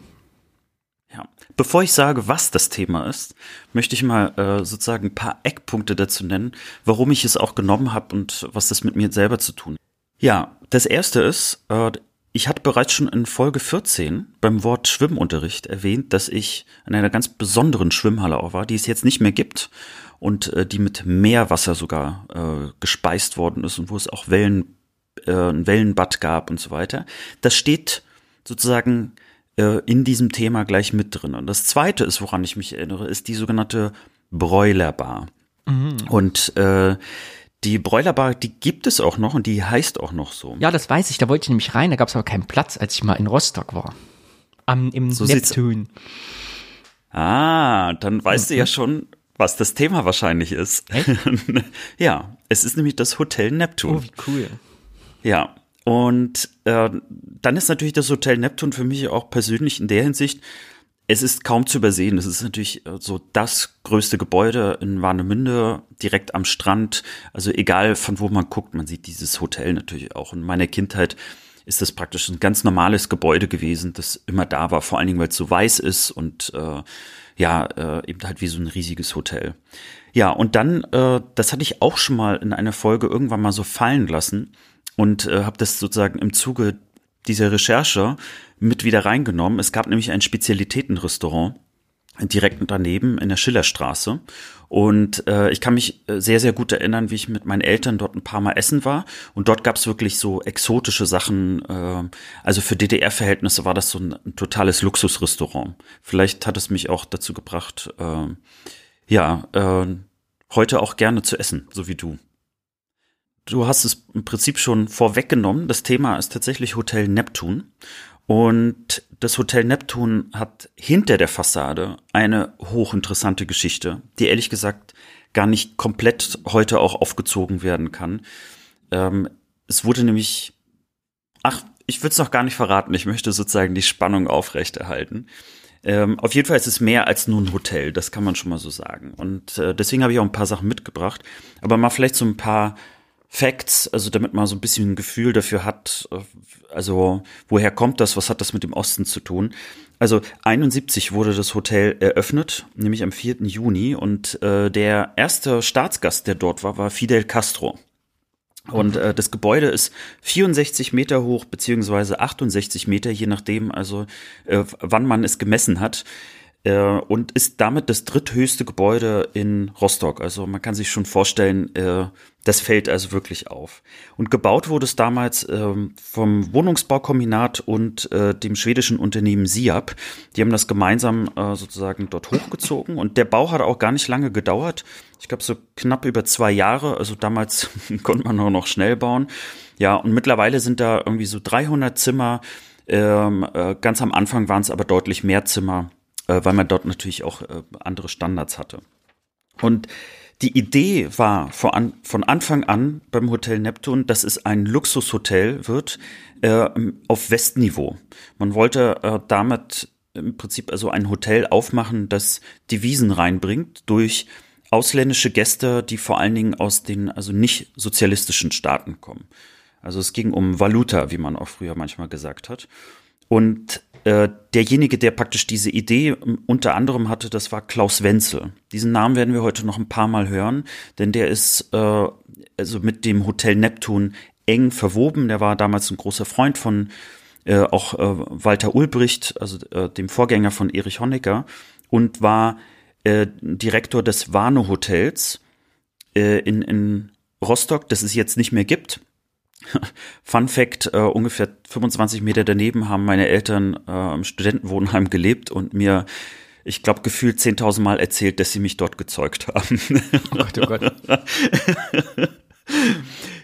Ja, bevor ich sage, was das Thema ist, möchte ich mal äh, sozusagen ein paar Eckpunkte dazu nennen, warum ich es auch genommen habe und was das mit mir selber zu tun. Ja, das erste ist, äh, ich hatte bereits schon in Folge 14 beim Wort Schwimmunterricht erwähnt, dass ich in einer ganz besonderen Schwimmhalle auch war, die es jetzt nicht mehr gibt und äh, die mit Meerwasser sogar äh, gespeist worden ist und wo es auch Wellen, äh, ein Wellenbad gab und so weiter. Das steht sozusagen äh, in diesem Thema gleich mit drin. Und das zweite ist, woran ich mich erinnere, ist die sogenannte Bräulerbar. Mhm. Und äh, Die Bräulerbar, die gibt es auch noch und die heißt auch noch so. Ja, das weiß ich. Da wollte ich nämlich rein. Da gab es aber keinen Platz, als ich mal in Rostock war. Am, Im So Neptun. Ah, dann weißt du ja schon, was das Thema wahrscheinlich ist. Echt? *laughs* ja, es ist nämlich das Hotel Neptun. Oh, wie cool. Ja, und äh, dann ist natürlich das Hotel Neptun für mich auch persönlich in der Hinsicht, es ist kaum zu übersehen. Es ist natürlich äh, so das größte Gebäude in Warnemünde, direkt am Strand. Also egal von wo man guckt, man sieht dieses Hotel natürlich auch. In meiner Kindheit ist das praktisch ein ganz normales Gebäude gewesen, das immer da war, vor allen Dingen, weil es so weiß ist und äh, ja, äh, eben halt wie so ein riesiges Hotel. Ja, und dann, äh, das hatte ich auch schon mal in einer Folge irgendwann mal so fallen lassen und äh, habe das sozusagen im Zuge dieser Recherche mit wieder reingenommen. Es gab nämlich ein Spezialitätenrestaurant direkt daneben in der Schillerstraße. Und äh, ich kann mich äh, sehr, sehr gut erinnern, wie ich mit meinen Eltern dort ein paar Mal essen war. Und dort gab es wirklich so exotische Sachen. Äh, also für DDR-Verhältnisse war das so ein, ein, totales Luxusrestaurant. Vielleicht hat es mich auch dazu gebracht, äh, ja, äh, heute auch gerne zu essen, so wie du. Du hast es im Prinzip schon vorweggenommen. Das Thema ist tatsächlich Hotel Neptun. Und das Hotel Neptun hat hinter der Fassade eine hochinteressante Geschichte, die ehrlich gesagt gar nicht komplett heute auch aufgezogen werden kann. Ähm, es wurde nämlich, ach, ich würde es noch gar nicht verraten, ich möchte sozusagen die Spannung aufrechterhalten. Ähm, auf jeden Fall ist es mehr als nur ein Hotel, das kann man schon mal so sagen. Und äh, deswegen habe ich auch ein paar Sachen mitgebracht, aber mal vielleicht so ein paar Facts, also damit man so ein bisschen ein Gefühl dafür hat, äh, also woher kommt das, was hat das mit dem Osten zu tun. Also 71 wurde das Hotel eröffnet, nämlich am 4. Juni und äh, der erste Staatsgast, der dort war, war Fidel Castro. Und äh, das Gebäude ist 64 Meter hoch, beziehungsweise 68 Meter, je nachdem, also äh, wann man es gemessen hat und ist damit das dritthöchste Gebäude in Rostock. Also man kann sich schon vorstellen, äh, das fällt also wirklich auf. Und gebaut wurde es damals ähm, vom Wohnungsbaukombinat und äh, dem schwedischen Unternehmen Siab. Die haben das gemeinsam äh, sozusagen dort hochgezogen und der Bau hat auch gar nicht lange gedauert. Ich glaube so knapp über zwei Jahre. Also damals *laughs* konnte man nur noch schnell bauen. Ja, und mittlerweile sind da irgendwie so 300 Zimmer. Ähm, äh, ganz am Anfang waren es aber deutlich mehr Zimmer äh, weil man dort natürlich auch äh, andere Standards hatte. Und die Idee war von, von Anfang an beim Hotel Neptun, dass es ein Luxushotel wird äh, auf Westniveau. Man wollte äh, damit im Prinzip also ein Hotel aufmachen, das Devisen reinbringt durch ausländische Gäste, die vor allen Dingen aus den also nicht sozialistischen Staaten kommen. Also es ging um Valuta, wie man auch früher manchmal gesagt hat. Und äh, derjenige, der praktisch diese Idee ähm, unter anderem hatte, das war Klaus Wenzel. Diesen Namen werden wir heute noch ein paar Mal hören, denn der ist äh, also mit dem Hotel Neptun eng verwoben. Der war damals ein großer Freund von äh, auch äh, Walter Ulbricht, also äh, dem Vorgänger von Erich Honecker, und war äh, Direktor des Warnow Hotels äh, in, in Rostock, das es jetzt nicht mehr gibt. *laughs* Fun Fact, äh, ungefähr 25 Meter daneben haben meine Eltern äh, im Studentenwohnheim gelebt und mir, ich glaube, gefühlt 10.000 Mal erzählt, dass sie mich dort gezeugt haben. Oh Gott, oh Gott. *laughs*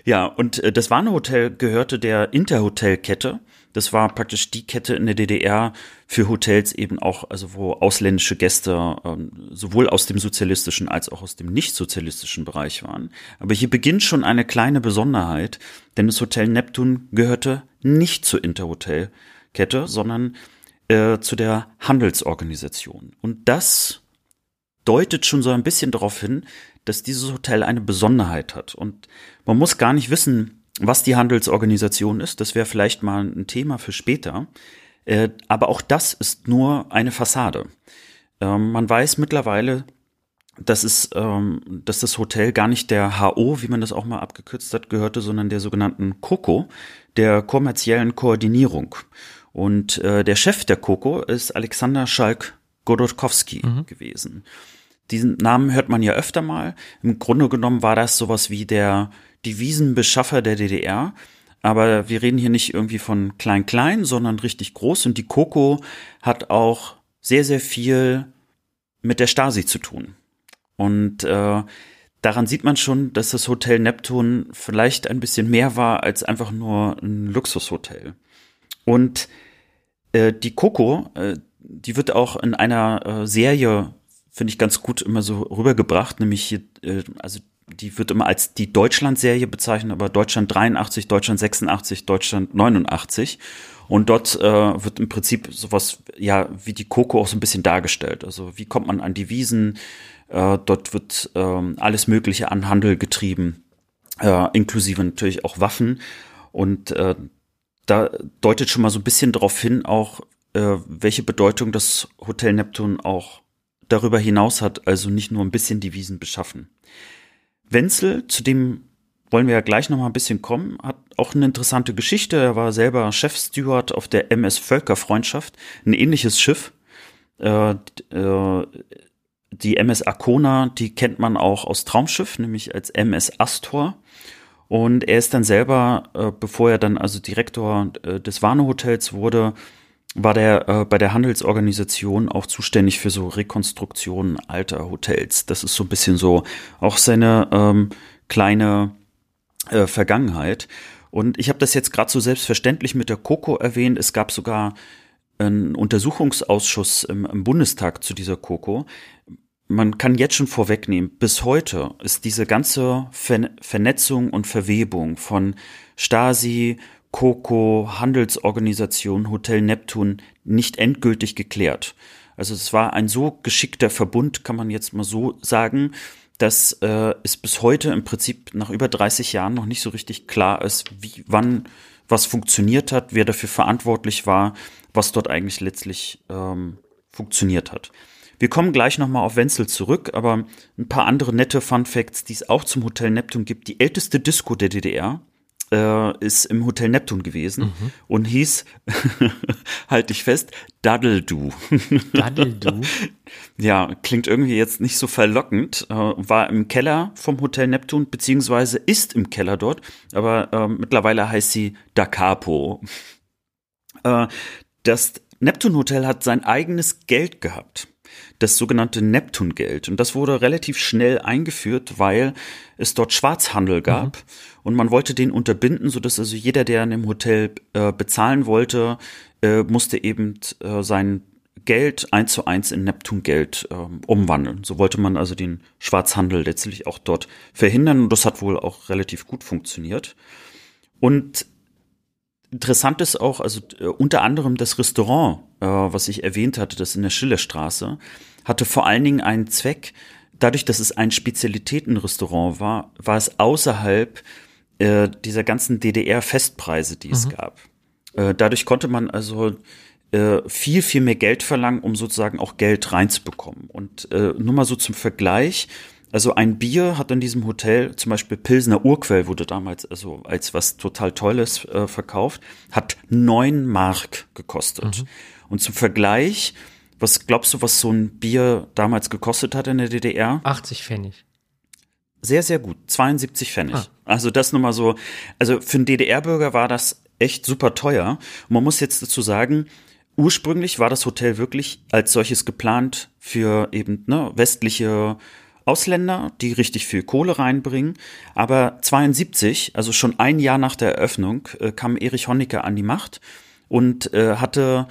ja, und äh, das Warne-Hotel gehörte der Interhotel-Kette das war praktisch die Kette in der DDR für Hotels eben auch, also wo ausländische Gäste ähm, sowohl aus dem sozialistischen als auch aus dem nicht-sozialistischen Bereich waren. Aber hier beginnt schon eine kleine Besonderheit, denn das Hotel Neptun gehörte nicht zur Interhotel-Kette, sondern äh, zu der Handelsorganisation. Und das deutet schon so ein bisschen darauf hin, dass dieses Hotel eine Besonderheit hat. Und man muss gar nicht wissen, was die Handelsorganisation ist, das wäre vielleicht mal ein Thema für später. Äh, aber auch das ist nur eine Fassade. Ähm, man weiß mittlerweile, dass, es, ähm, dass das Hotel gar nicht der HO, wie man das auch mal abgekürzt hat, gehörte, sondern der sogenannten COCO, der kommerziellen Koordinierung. Und äh, der Chef der COCO ist Alexander Schalk Godorkowski mhm. gewesen. Diesen Namen hört man ja öfter mal. Im Grunde genommen war das sowas wie der Devisenbeschaffer der DDR. Aber wir reden hier nicht irgendwie von klein-klein, sondern richtig groß. Und die Coco hat auch sehr, sehr viel mit der Stasi zu tun. Und äh, daran sieht man schon, dass das Hotel Neptun vielleicht ein bisschen mehr war als einfach nur ein Luxushotel. Und äh, die Coco, äh, die wird auch in einer äh, Serie, finde ich ganz gut immer so rübergebracht, nämlich hier, äh, also die wird immer als die Deutschland-Serie bezeichnet, aber Deutschland 83, Deutschland 86, Deutschland 89. Und dort äh, wird im Prinzip sowas, ja, wie die Coco auch so ein bisschen dargestellt. Also wie kommt man an die Wiesen? Äh, dort wird äh, alles Mögliche an Handel getrieben, äh, inklusive natürlich auch Waffen. Und äh, da deutet schon mal so ein bisschen darauf hin, auch äh, welche Bedeutung das Hotel Neptun auch darüber hinaus hat, also nicht nur ein bisschen die Wiesen beschaffen. Wenzel, zu dem wollen wir ja gleich noch mal ein bisschen kommen, hat auch eine interessante Geschichte. Er war selber Chefsteward auf der MS Völkerfreundschaft, ein ähnliches Schiff. Äh, äh, die MS Arcona, die kennt man auch aus Traumschiff, nämlich als MS Astor. Und er ist dann selber, äh, bevor er dann also Direktor des Warne Hotels wurde, war der äh, bei der Handelsorganisation auch zuständig für so Rekonstruktionen alter Hotels. Das ist so ein bisschen so auch seine ähm, kleine äh, Vergangenheit. Und ich habe das jetzt gerade so selbstverständlich mit der Coco erwähnt. Es gab sogar einen Untersuchungsausschuss im, im Bundestag zu dieser Coco. Man kann jetzt schon vorwegnehmen, bis heute ist diese ganze Ver Vernetzung und Verwebung von Stasi, Coco, Handelsorganisation, Hotel Neptun nicht endgültig geklärt. Also es war ein so geschickter Verbund, kann man jetzt mal so sagen, dass äh, es bis heute im Prinzip nach über 30 Jahren noch nicht so richtig klar ist, wie, wann was funktioniert hat, wer dafür verantwortlich war, was dort eigentlich letztlich ähm, funktioniert hat. Wir kommen gleich nochmal auf Wenzel zurück, aber ein paar andere nette Fun Facts, die es auch zum Hotel Neptun gibt. Die älteste Disco der DDR äh, ist im Hotel Neptun gewesen mhm. und hieß, *laughs* halte ich fest, Daddledu. *laughs* Daddledu? ja, klingt irgendwie jetzt nicht so verlockend. Äh, war im Keller vom Hotel Neptun, beziehungsweise ist im Keller dort, aber äh, mittlerweile heißt sie Da Capo. Äh, das Neptun Hotel hat sein eigenes Geld gehabt das sogenannte Neptun-Geld. Und das wurde relativ schnell eingeführt, weil es dort Schwarzhandel gab. Mhm. Und man wollte den unterbinden, sodass also jeder, der in dem Hotel äh, bezahlen wollte, äh, musste eben äh, sein Geld eins zu eins in Neptun-Geld äh, umwandeln. So wollte man also den Schwarzhandel letztlich auch dort verhindern. Und das hat wohl auch relativ gut funktioniert. Und interessant ist auch, also äh, unter anderem das Restaurant, äh, was ich erwähnt hatte, das in der Schillerstraße, hatte vor allen Dingen einen Zweck. Dadurch, dass es ein Spezialitätenrestaurant war, war es außerhalb äh, dieser ganzen DDR-Festpreise, die mhm. es gab. Äh, dadurch konnte man also äh, viel, viel mehr Geld verlangen, um sozusagen auch Geld reinzubekommen. Und äh, nur mal so zum Vergleich, also ein Bier hat in diesem Hotel, zum Beispiel Pilsner Urquell wurde damals also als was total Tolles äh, verkauft, hat neun Mark gekostet. Mhm. Und zum Vergleich, was glaubst du, was so ein Bier damals gekostet hat in der DDR? 80 Pfennig. Sehr, sehr gut. 72 Pfennig. Ah. Also das nur mal so, also für einen DDR-Bürger war das echt super teuer. Und man muss jetzt dazu sagen, ursprünglich war das Hotel wirklich als solches geplant für eben ne, westliche Ausländer, die richtig viel Kohle reinbringen. Aber 72, also schon ein Jahr nach der Eröffnung, äh, kam Erich Honecker an die Macht und äh, hatte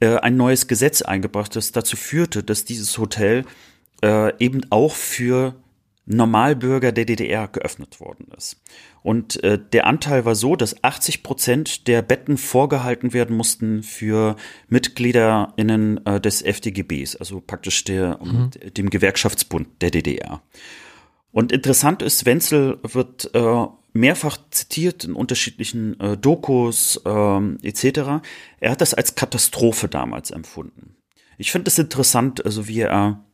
äh, ein neues Gesetz eingebracht, das dazu führte, dass dieses Hotel äh, eben auch für Normalbürger der DDR geöffnet worden ist. Und äh, der Anteil war so, dass 80 Prozent der Betten vorgehalten werden mussten für MitgliederInnen äh, des FDGBs, also praktisch der, mhm. dem Gewerkschaftsbund der DDR. Und interessant ist, Wenzel wird äh, mehrfach zitiert in unterschiedlichen äh, Dokus äh, etc. Er hat das als Katastrophe damals empfunden. Ich finde es interessant, also wie er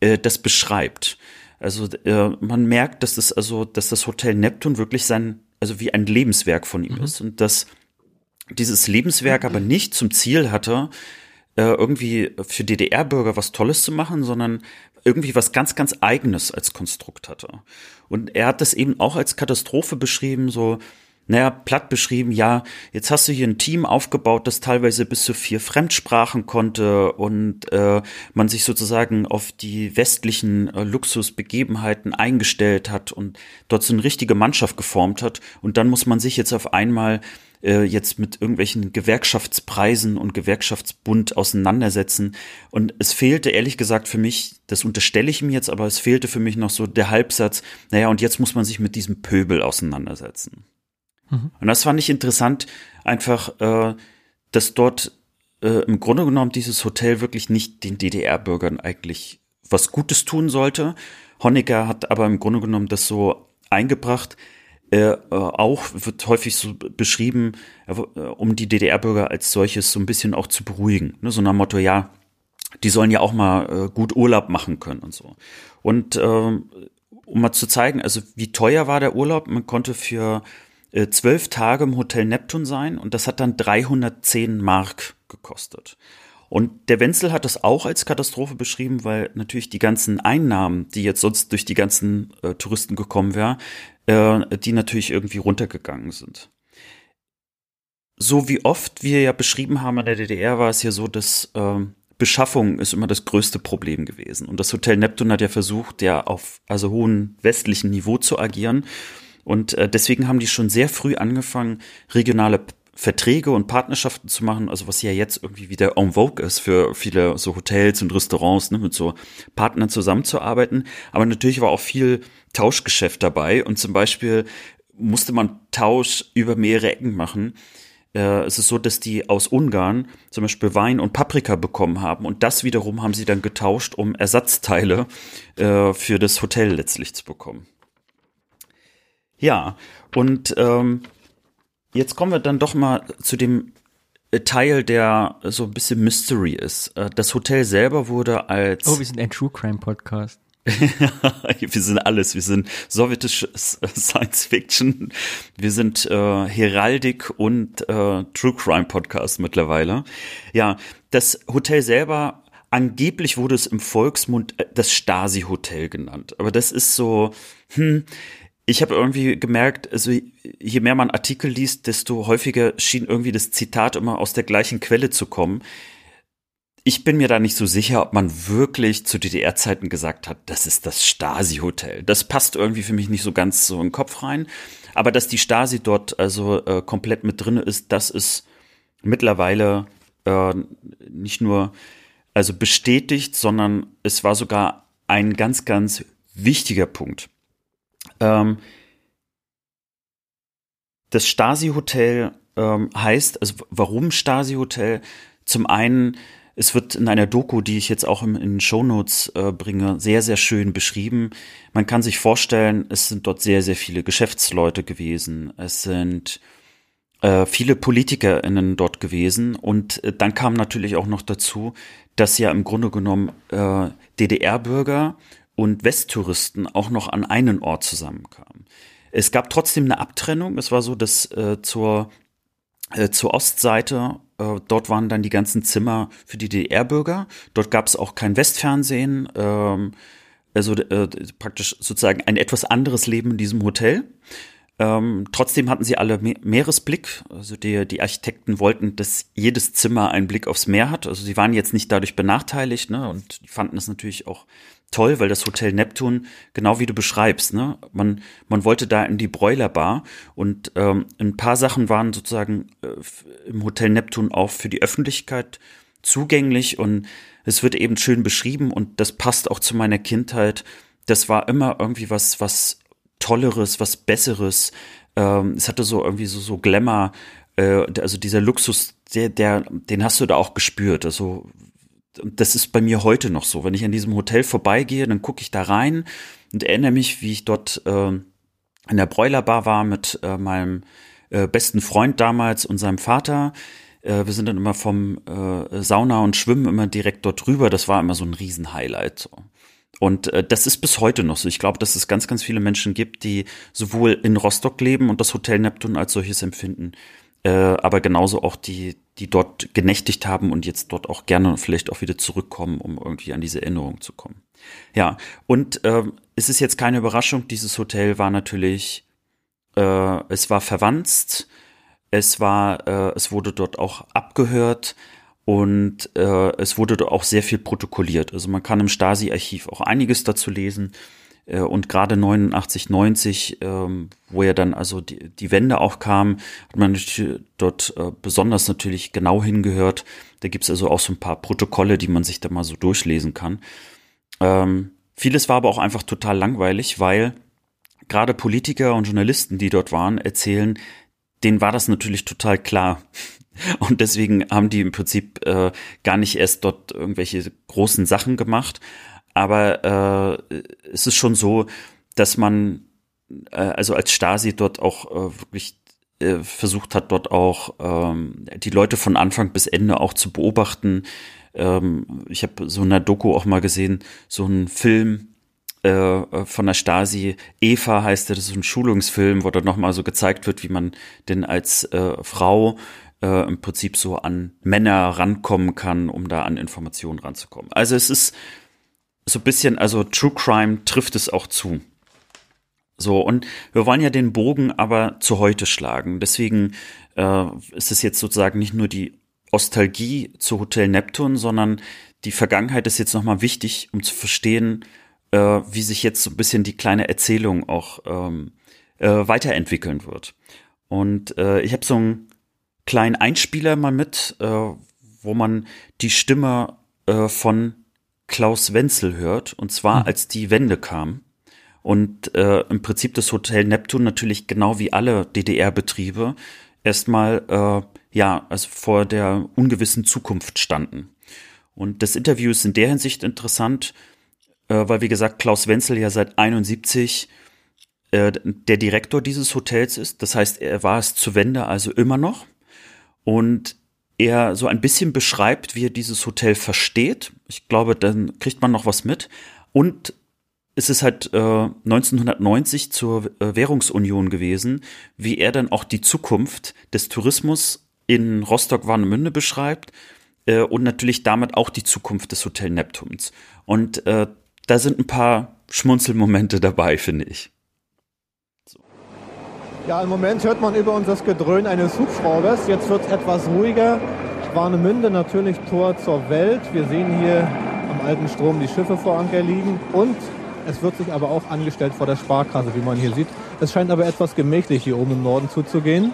äh, das beschreibt. Also äh, man merkt, dass das also, dass das Hotel Neptun wirklich sein, also wie ein Lebenswerk von ihm mhm. ist und dass dieses Lebenswerk aber nicht zum Ziel hatte, äh, irgendwie für DDR-Bürger was Tolles zu machen, sondern irgendwie was ganz, ganz Eigenes als Konstrukt hatte. Und er hat das eben auch als Katastrophe beschrieben, so naja, platt beschrieben, ja, jetzt hast du hier ein Team aufgebaut, das teilweise bis zu vier Fremdsprachen konnte und äh, man sich sozusagen auf die westlichen äh, Luxusbegebenheiten eingestellt hat und dort so eine richtige Mannschaft geformt hat. Und dann muss man sich jetzt auf einmal äh, jetzt mit irgendwelchen Gewerkschaftspreisen und Gewerkschaftsbund auseinandersetzen. Und es fehlte ehrlich gesagt für mich, das unterstelle ich mir jetzt, aber es fehlte für mich noch so der Halbsatz, naja, und jetzt muss man sich mit diesem Pöbel auseinandersetzen. Mhm. Und das fand ich interessant, einfach, äh, dass dort äh, im Grunde genommen dieses Hotel wirklich nicht den DDR-Bürgern eigentlich was Gutes tun sollte. Honecker hat aber im Grunde genommen das so eingebracht, äh, auch wird häufig so beschrieben, äh, um die DDR-Bürger als solches so ein bisschen auch zu beruhigen. Ne? So nach Motto, ja, die sollen ja auch mal äh, gut Urlaub machen können und so. Und äh, um mal zu zeigen, also wie teuer war der Urlaub, man konnte für zwölf Tage im Hotel Neptun sein und das hat dann 310 Mark gekostet. Und der Wenzel hat das auch als Katastrophe beschrieben, weil natürlich die ganzen Einnahmen, die jetzt sonst durch die ganzen äh, Touristen gekommen wären, äh, die natürlich irgendwie runtergegangen sind. So wie oft wir ja beschrieben haben in der DDR, war es ja so, dass äh, Beschaffung ist immer das größte Problem gewesen. Und das Hotel Neptun hat ja versucht, ja auf also hohen westlichen Niveau zu agieren und äh, deswegen haben die schon sehr früh angefangen, regionale Verträge und Partnerschaften zu machen, also was ja jetzt irgendwie wieder en vogue ist für viele so Hotels und Restaurants, ne, mit so Partnern zusammenzuarbeiten. Aber natürlich war auch viel Tauschgeschäft dabei und zum Beispiel musste man Tausch über mehrere Ecken machen. Äh, es ist so, dass die aus Ungarn zum Beispiel Wein und Paprika bekommen haben und das wiederum haben sie dann getauscht, um Ersatzteile äh, für das Hotel letztlich zu bekommen. Ja, und ähm, jetzt kommen wir dann doch mal zu dem äh, Teil, der so ein bisschen Mystery ist. Äh, das Hotel selber wurde als. Oh, wir sind ein True Crime Podcast. *laughs* wir sind alles. Wir sind sowjetische *laughs* Science Fiction. Wir sind äh, Heraldik und äh, True Crime Podcast mittlerweile. Ja, das Hotel selber angeblich wurde es im Volksmund äh, das Stasi Hotel genannt. Aber das ist so, hm, ich habe irgendwie gemerkt, also je mehr man Artikel liest, desto häufiger schien irgendwie das Zitat immer aus der gleichen Quelle zu kommen. Ich bin mir da nicht so sicher, ob man wirklich zu DDR-Zeiten gesagt hat, das ist das Stasi-Hotel. Das passt irgendwie für mich nicht so ganz so in den Kopf rein. Aber dass die Stasi dort also äh, komplett mit drin ist, das ist mittlerweile äh, nicht nur also bestätigt, sondern es war sogar ein ganz, ganz wichtiger Punkt. Ähm, das Stasi-Hotel ähm, heißt, also warum Stasi-Hotel? Zum einen, es wird in einer Doku, die ich jetzt auch in, in Shownotes äh, bringe, sehr, sehr schön beschrieben. Man kann sich vorstellen, es sind dort sehr, sehr viele Geschäftsleute gewesen. Es sind äh, viele PolitikerInnen dort gewesen. Und äh, dann kam natürlich auch noch dazu, dass ja im Grunde genommen äh, DDR-Bürger und Westtouristen auch noch an einen Ort zusammenkamen. Es gab trotzdem eine Abtrennung. Es war so, dass äh, zur, äh, zur Ostseite, äh, dort waren dann die ganzen Zimmer für die DDR-Bürger. Dort gab es auch kein Westfernsehen. Ähm, also äh, praktisch sozusagen ein etwas anderes Leben in diesem Hotel. Ähm, trotzdem hatten sie alle Me Meeresblick. Also die, die Architekten wollten, dass jedes Zimmer einen Blick aufs Meer hat. Also sie waren jetzt nicht dadurch benachteiligt ne? und die fanden es natürlich auch toll, weil das Hotel Neptun, genau wie du beschreibst, ne, man, man wollte da in die Bräulerbar und ähm, ein paar Sachen waren sozusagen äh, im Hotel Neptun auch für die Öffentlichkeit zugänglich und es wird eben schön beschrieben und das passt auch zu meiner Kindheit. Das war immer irgendwie was, was Tolleres, was Besseres. Ähm, es hatte so irgendwie so, so Glamour, äh, also dieser Luxus, der, der, den hast du da auch gespürt. Also das ist bei mir heute noch so. Wenn ich an diesem Hotel vorbeigehe, dann gucke ich da rein und erinnere mich, wie ich dort äh, in der Bräulerbar war mit äh, meinem äh, besten Freund damals und seinem Vater. Äh, wir sind dann immer vom äh, Sauna und Schwimmen immer direkt dort rüber. Das war immer so ein Riesenhighlight. So. Und äh, das ist bis heute noch so. Ich glaube, dass es ganz, ganz viele Menschen gibt, die sowohl in Rostock leben und das Hotel Neptun als solches empfinden, äh, aber genauso auch die, die dort genächtigt haben und jetzt dort auch gerne vielleicht auch wieder zurückkommen, um irgendwie an diese Erinnerung zu kommen. Ja, und äh, es ist jetzt keine Überraschung, dieses Hotel war natürlich äh, es war verwandt, es war, äh, es wurde dort auch abgehört und äh, es wurde auch sehr viel protokolliert. Also man kann im Stasi-Archiv auch einiges dazu lesen. Äh, und gerade 89, 90, ähm, wo ja dann also die, die Wende auch kam, hat man dort äh, besonders natürlich genau hingehört. Da gibt's also auch so ein paar Protokolle, die man sich da mal so durchlesen kann. Ähm, vieles war aber auch einfach total langweilig, weil gerade Politiker und Journalisten, die dort waren, erzählen, denen war das natürlich total klar. Und deswegen haben die im Prinzip äh, gar nicht erst dort irgendwelche großen Sachen gemacht. Aber äh, es ist schon so, dass man äh, also als Stasi dort auch äh, wirklich äh, versucht hat, dort auch ähm, die Leute von Anfang bis Ende auch zu beobachten. Ähm, ich habe so in der Doku auch mal gesehen, so einen Film, äh, von der Stasi. Eva heißt der, das ist ein Schulungsfilm, wo dann nochmal so gezeigt wird, wie man denn als äh, Frau äh, im Prinzip so an Männer rankommen kann, um da an Informationen ranzukommen. Also es ist so ein bisschen, also True Crime trifft es auch zu. So, und wir wollen ja den Bogen aber zu heute schlagen. Deswegen äh, ist es jetzt sozusagen nicht nur die Ostalgie zu Hotel Neptun, sondern die Vergangenheit ist jetzt nochmal wichtig, um zu verstehen, äh, wie sich jetzt so ein bisschen die kleine Erzählung auch ähm, äh, weiterentwickeln wird. Und äh, ich habe so einen kleinen Einspieler mal mit, äh, wo man die Stimme äh, von Klaus Wenzel hört, und zwar mhm. als die Wende kam. Und äh, im Prinzip das Hotel Neptun natürlich genau wie alle DDR-Betriebe erstmal äh, ja, also vor der ungewissen Zukunft standen. Und das Interview ist in der Hinsicht interessant, äh, weil wie gesagt Klaus Wenzel ja seit 71 äh, der Direktor dieses Hotels ist. Das heißt, er war es zur Wende also immer noch und er so ein bisschen beschreibt, wie er dieses Hotel versteht. Ich glaube, dann kriegt man noch was mit. Und es ist halt äh, 1990 zur äh, Währungsunion gewesen, wie er dann auch die Zukunft des Tourismus in Rostock-Warnemünde beschreibt äh, und natürlich damit auch die Zukunft des Hotel Neptuns. Und äh, da sind ein paar Schmunzelmomente dabei, finde ich. Ja, im Moment hört man über uns das Gedröhn eines Hubschraubers. Jetzt wird es etwas ruhiger. Warnemünde natürlich Tor zur Welt. Wir sehen hier am alten Strom die Schiffe vor Anker liegen. Und es wird sich aber auch angestellt vor der Sparkasse, wie man hier sieht. Es scheint aber etwas gemächlich hier oben im Norden zuzugehen.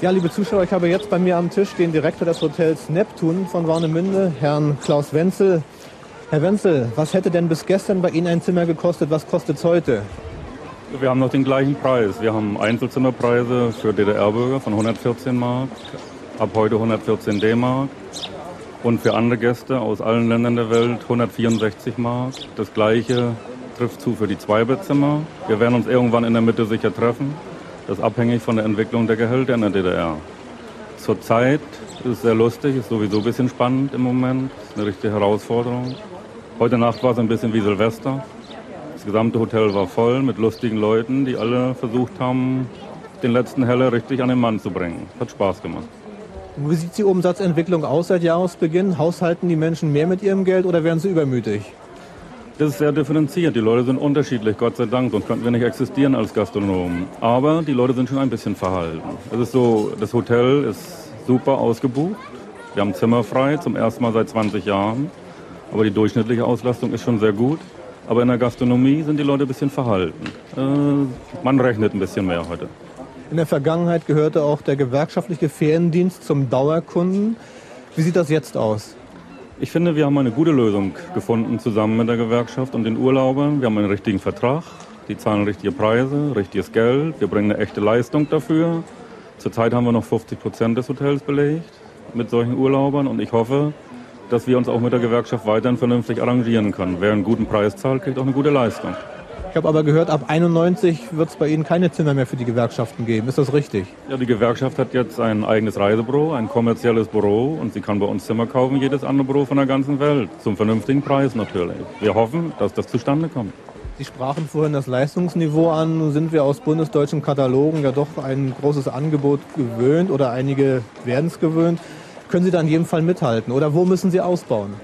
Ja, liebe Zuschauer, ich habe jetzt bei mir am Tisch den Direktor des Hotels Neptun von Warnemünde, Herrn Klaus Wenzel. Herr Wenzel, was hätte denn bis gestern bei Ihnen ein Zimmer gekostet? Was kostet es heute? Wir haben noch den gleichen Preis. Wir haben Einzelzimmerpreise für DDR-Bürger von 114 Mark, ab heute 114 D-Mark und für andere Gäste aus allen Ländern der Welt 164 Mark. Das gleiche trifft zu für die Zweibettzimmer. Wir werden uns irgendwann in der Mitte sicher treffen. Das ist abhängig von der Entwicklung der Gehälter in der DDR. Zurzeit ist es sehr lustig, ist sowieso ein bisschen spannend im Moment, ist eine richtige Herausforderung. Heute Nacht war es ein bisschen wie Silvester. Das gesamte Hotel war voll mit lustigen Leuten, die alle versucht haben, den letzten Heller richtig an den Mann zu bringen. Hat Spaß gemacht. Wie sieht die Umsatzentwicklung aus seit Jahresbeginn? Haushalten die Menschen mehr mit ihrem Geld oder werden sie übermütig? Das ist sehr differenziert. Die Leute sind unterschiedlich, Gott sei Dank, sonst könnten wir nicht existieren als Gastronomen. Aber die Leute sind schon ein bisschen verhalten. Es ist so, das Hotel ist super ausgebucht. Wir haben Zimmer frei, zum ersten Mal seit 20 Jahren. Aber die durchschnittliche Auslastung ist schon sehr gut. Aber in der Gastronomie sind die Leute ein bisschen verhalten. Äh, man rechnet ein bisschen mehr heute. In der Vergangenheit gehörte auch der gewerkschaftliche Feriendienst zum Dauerkunden. Wie sieht das jetzt aus? Ich finde, wir haben eine gute Lösung gefunden zusammen mit der Gewerkschaft und den Urlaubern. Wir haben einen richtigen Vertrag. Die zahlen richtige Preise, richtiges Geld. Wir bringen eine echte Leistung dafür. Zurzeit haben wir noch 50 Prozent des Hotels belegt mit solchen Urlaubern und ich hoffe, dass wir uns auch mit der Gewerkschaft weiterhin vernünftig arrangieren können. Wer einen guten Preis zahlt, kriegt auch eine gute Leistung. Ich habe aber gehört, ab 91 wird es bei Ihnen keine Zimmer mehr für die Gewerkschaften geben. Ist das richtig? Ja, die Gewerkschaft hat jetzt ein eigenes Reisebüro, ein kommerzielles Büro und sie kann bei uns Zimmer kaufen, jedes andere Büro von der ganzen Welt. Zum vernünftigen Preis natürlich. Wir hoffen, dass das zustande kommt. Sie sprachen vorhin das Leistungsniveau an. Nun sind wir aus bundesdeutschen Katalogen ja doch ein großes Angebot gewöhnt oder einige werden es gewöhnt. Können Sie da in jedem Fall mithalten oder wo müssen Sie ausbauen?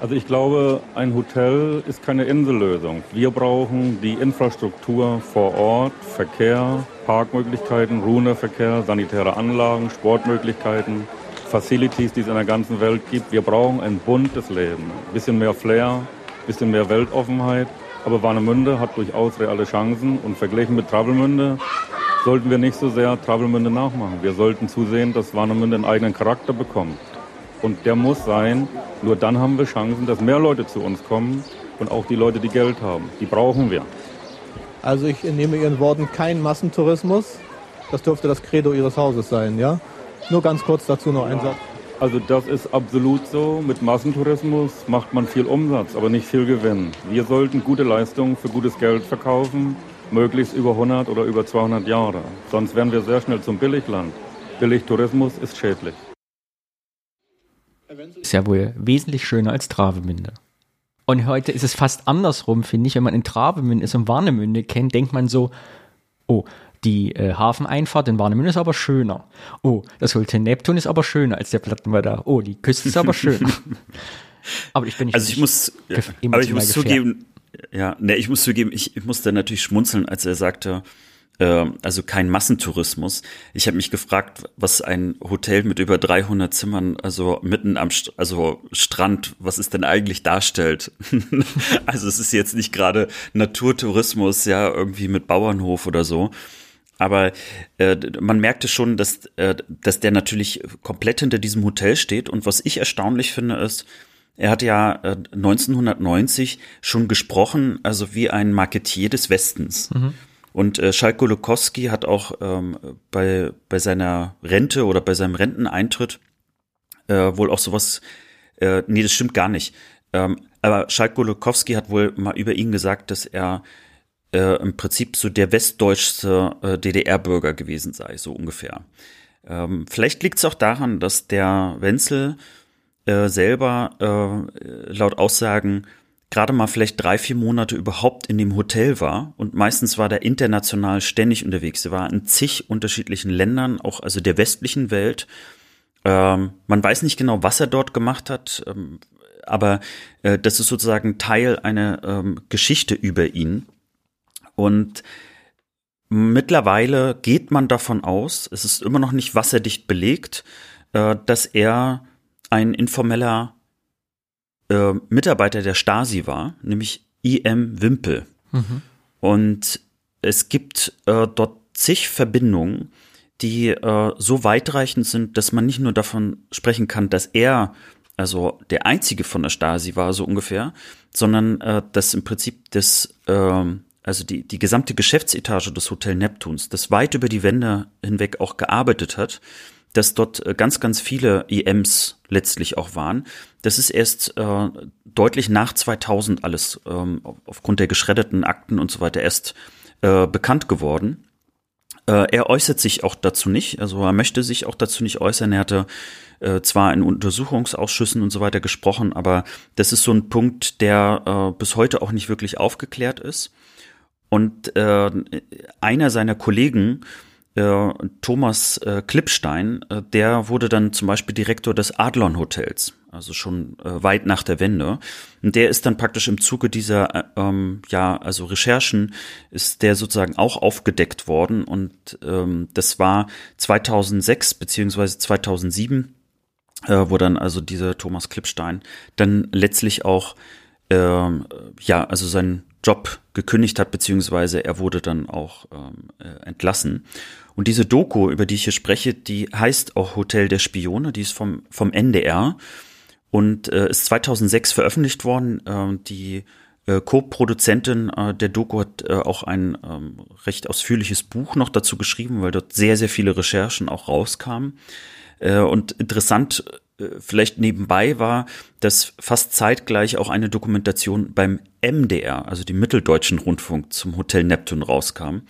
Also ich glaube, ein Hotel ist keine Insellösung. Wir brauchen die Infrastruktur vor Ort, Verkehr, Parkmöglichkeiten, Ruderverkehr, sanitäre Anlagen, Sportmöglichkeiten, Facilities, die es in der ganzen Welt gibt. Wir brauchen ein buntes Leben, ein bisschen mehr Flair, ein bisschen mehr Weltoffenheit. Aber Warnemünde hat durchaus reale Chancen und verglichen mit Travemünde sollten wir nicht so sehr Travemünde nachmachen. Wir sollten zusehen, dass Warnemünde einen eigenen Charakter bekommt. Und der muss sein, nur dann haben wir Chancen, dass mehr Leute zu uns kommen und auch die Leute, die Geld haben. Die brauchen wir. Also ich entnehme Ihren Worten kein Massentourismus. Das dürfte das Credo Ihres Hauses sein, ja? Nur ganz kurz dazu noch ein Satz. Also das ist absolut so. Mit Massentourismus macht man viel Umsatz, aber nicht viel Gewinn. Wir sollten gute Leistungen für gutes Geld verkaufen, möglichst über 100 oder über 200 Jahre. Sonst werden wir sehr schnell zum Billigland. Billigtourismus ist schädlich. Ist ja wohl wesentlich schöner als Travemünde. Und heute ist es fast andersrum, finde ich. Wenn man in Travemünde ist und Warnemünde kennt, denkt man so, oh, die äh, Hafeneinfahrt in Warnemünde ist aber schöner. Oh, das Hotel Neptun ist aber schöner als der Plattenwetter. Oh, die Küste ist aber schön. *laughs* aber ich bin nicht. Also ich muss, ja, aber ich muss zugeben, ja, ne, ich muss zugeben, ich, ich musste natürlich schmunzeln, als er sagte, ähm, also kein Massentourismus. Ich habe mich gefragt, was ein Hotel mit über 300 Zimmern, also mitten am St also Strand, was es denn eigentlich darstellt. *laughs* also es ist jetzt nicht gerade Naturtourismus, ja, irgendwie mit Bauernhof oder so. Aber äh, man merkte schon, dass, äh, dass der natürlich komplett hinter diesem Hotel steht. Und was ich erstaunlich finde, ist, er hat ja äh, 1990 schon gesprochen, also wie ein Marketier des Westens. Mhm. Und äh, Schalk Golokowski hat auch ähm, bei, bei seiner Rente oder bei seinem Renteneintritt äh, wohl auch sowas, äh, nee, das stimmt gar nicht. Ähm, aber Schalk Golokowski hat wohl mal über ihn gesagt, dass er äh, im Prinzip so der westdeutschste äh, DDR-Bürger gewesen sei, so ungefähr. Ähm, vielleicht liegt es auch daran, dass der Wenzel äh, selber äh, laut Aussagen gerade mal vielleicht drei, vier Monate überhaupt in dem Hotel war. Und meistens war der international ständig unterwegs. Er war in zig unterschiedlichen Ländern, auch also der westlichen Welt. Ähm, man weiß nicht genau, was er dort gemacht hat, ähm, aber äh, das ist sozusagen Teil einer ähm, Geschichte über ihn. Und mittlerweile geht man davon aus, es ist immer noch nicht wasserdicht belegt, äh, dass er ein informeller äh, Mitarbeiter der Stasi war, nämlich I.M. Wimpel. Mhm. Und es gibt äh, dort zig Verbindungen, die äh, so weitreichend sind, dass man nicht nur davon sprechen kann, dass er also der einzige von der Stasi war, so ungefähr, sondern äh, dass im Prinzip das, äh, also die, die gesamte Geschäftsetage des Hotel Neptuns, das weit über die Wände hinweg auch gearbeitet hat dass dort äh, ganz, ganz viele EMs letztlich auch waren. Das ist erst äh, deutlich nach 2000 alles ähm, aufgrund der geschreddeten Akten und so weiter erst äh, bekannt geworden. Äh, er äußert sich auch dazu nicht, also er möchte sich auch dazu nicht äußern. Er hatte äh, zwar in Untersuchungsausschüssen und so weiter gesprochen, aber das ist so ein Punkt, der äh, bis heute auch nicht wirklich aufgeklärt ist. Und äh, einer seiner Kollegen äh, Thomas äh, Klippstein, äh, der wurde dann zum Beispiel Direktor des Adlon Hotels, also schon äh, weit nach der Wende. Und der ist dann praktisch im Zuge dieser, äh, ähm, ja, also Recherchen, ist der sozusagen auch aufgedeckt worden. Und ähm, das war 2006 beziehungsweise 2007, äh, wo dann also dieser Thomas Klippstein dann letztlich auch, ähm, ja, also sein Job gekündigt hat, beziehungsweise er wurde dann auch ähm, äh, entlassen. Und diese Doku, über die ich hier spreche, die heißt auch Hotel der Spione, die ist vom, vom NDR und äh, ist 2006 veröffentlicht worden. Äh, die äh, Co-Produzentin äh, der Doku hat äh, auch ein ähm, recht ausführliches Buch noch dazu geschrieben, weil dort sehr, sehr viele Recherchen auch rauskamen. Äh, und interessant vielleicht nebenbei war, dass fast zeitgleich auch eine Dokumentation beim MDR, also dem Mitteldeutschen Rundfunk, zum Hotel Neptun rauskam.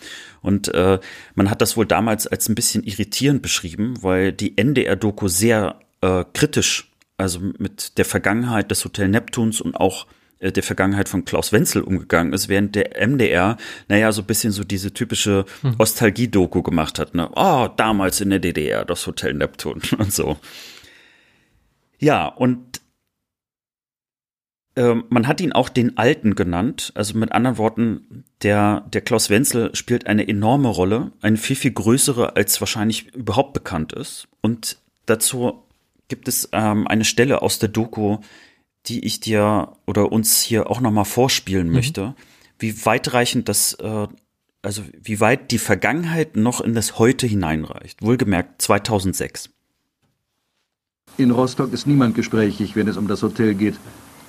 Und äh, man hat das wohl damals als ein bisschen irritierend beschrieben, weil die NDR-Doku sehr äh, kritisch, also mit der Vergangenheit des Hotel Neptuns und auch äh, der Vergangenheit von Klaus Wenzel umgegangen ist, während der MDR, naja, so ein bisschen so diese typische hm. Ostalgie-Doku gemacht hat, ne? Oh, damals in der DDR, das Hotel Neptun *laughs* und so. Ja, und ähm, man hat ihn auch den Alten genannt. Also mit anderen Worten, der, der Klaus Wenzel spielt eine enorme Rolle, eine viel, viel größere, als wahrscheinlich überhaupt bekannt ist. Und dazu gibt es ähm, eine Stelle aus der Doku, die ich dir oder uns hier auch nochmal vorspielen mhm. möchte, wie weitreichend das, äh, also wie weit die Vergangenheit noch in das Heute hineinreicht. Wohlgemerkt 2006. In Rostock ist niemand gesprächig, wenn es um das Hotel geht.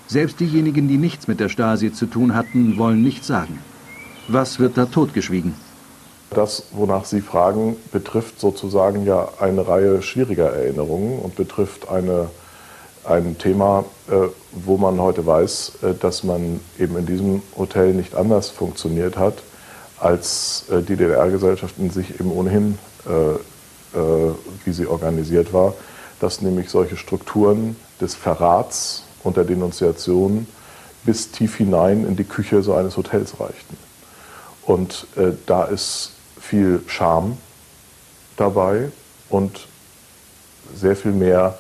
Selbst diejenigen, die nichts mit der Stasi zu tun hatten, wollen nichts sagen. Was wird da totgeschwiegen? Das, wonach Sie fragen, betrifft sozusagen ja eine Reihe schwieriger Erinnerungen und betrifft eine, ein Thema, äh, wo man heute weiß, äh, dass man eben in diesem Hotel nicht anders funktioniert hat, als äh, die DDR-Gesellschaft in sich eben ohnehin, äh, äh, wie sie organisiert war, dass nämlich solche Strukturen des Verrats und der Denunziation bis tief hinein in die Küche so eines Hotels reichten. Und äh, da ist viel Scham dabei und sehr viel mehr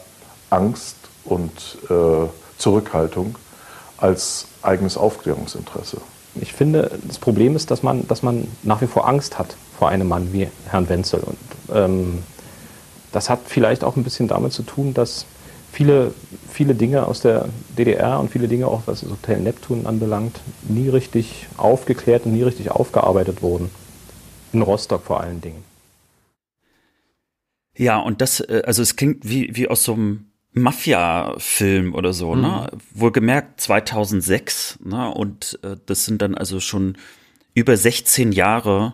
Angst und äh, Zurückhaltung als eigenes Aufklärungsinteresse. Ich finde, das Problem ist, dass man, dass man nach wie vor Angst hat vor einem Mann wie Herrn Wenzel. Und ähm, das hat vielleicht auch ein bisschen damit zu tun, dass viele, viele Dinge aus der DDR und viele Dinge auch, was das Hotel Neptun anbelangt, nie richtig aufgeklärt und nie richtig aufgearbeitet wurden. In Rostock vor allen Dingen. Ja, und das, äh, also es klingt wie, wie aus so einem Mafia-Film oder so, ne? mhm. ne? Wohlgemerkt 2006, ne? Und äh, das sind dann also schon über 16 Jahre,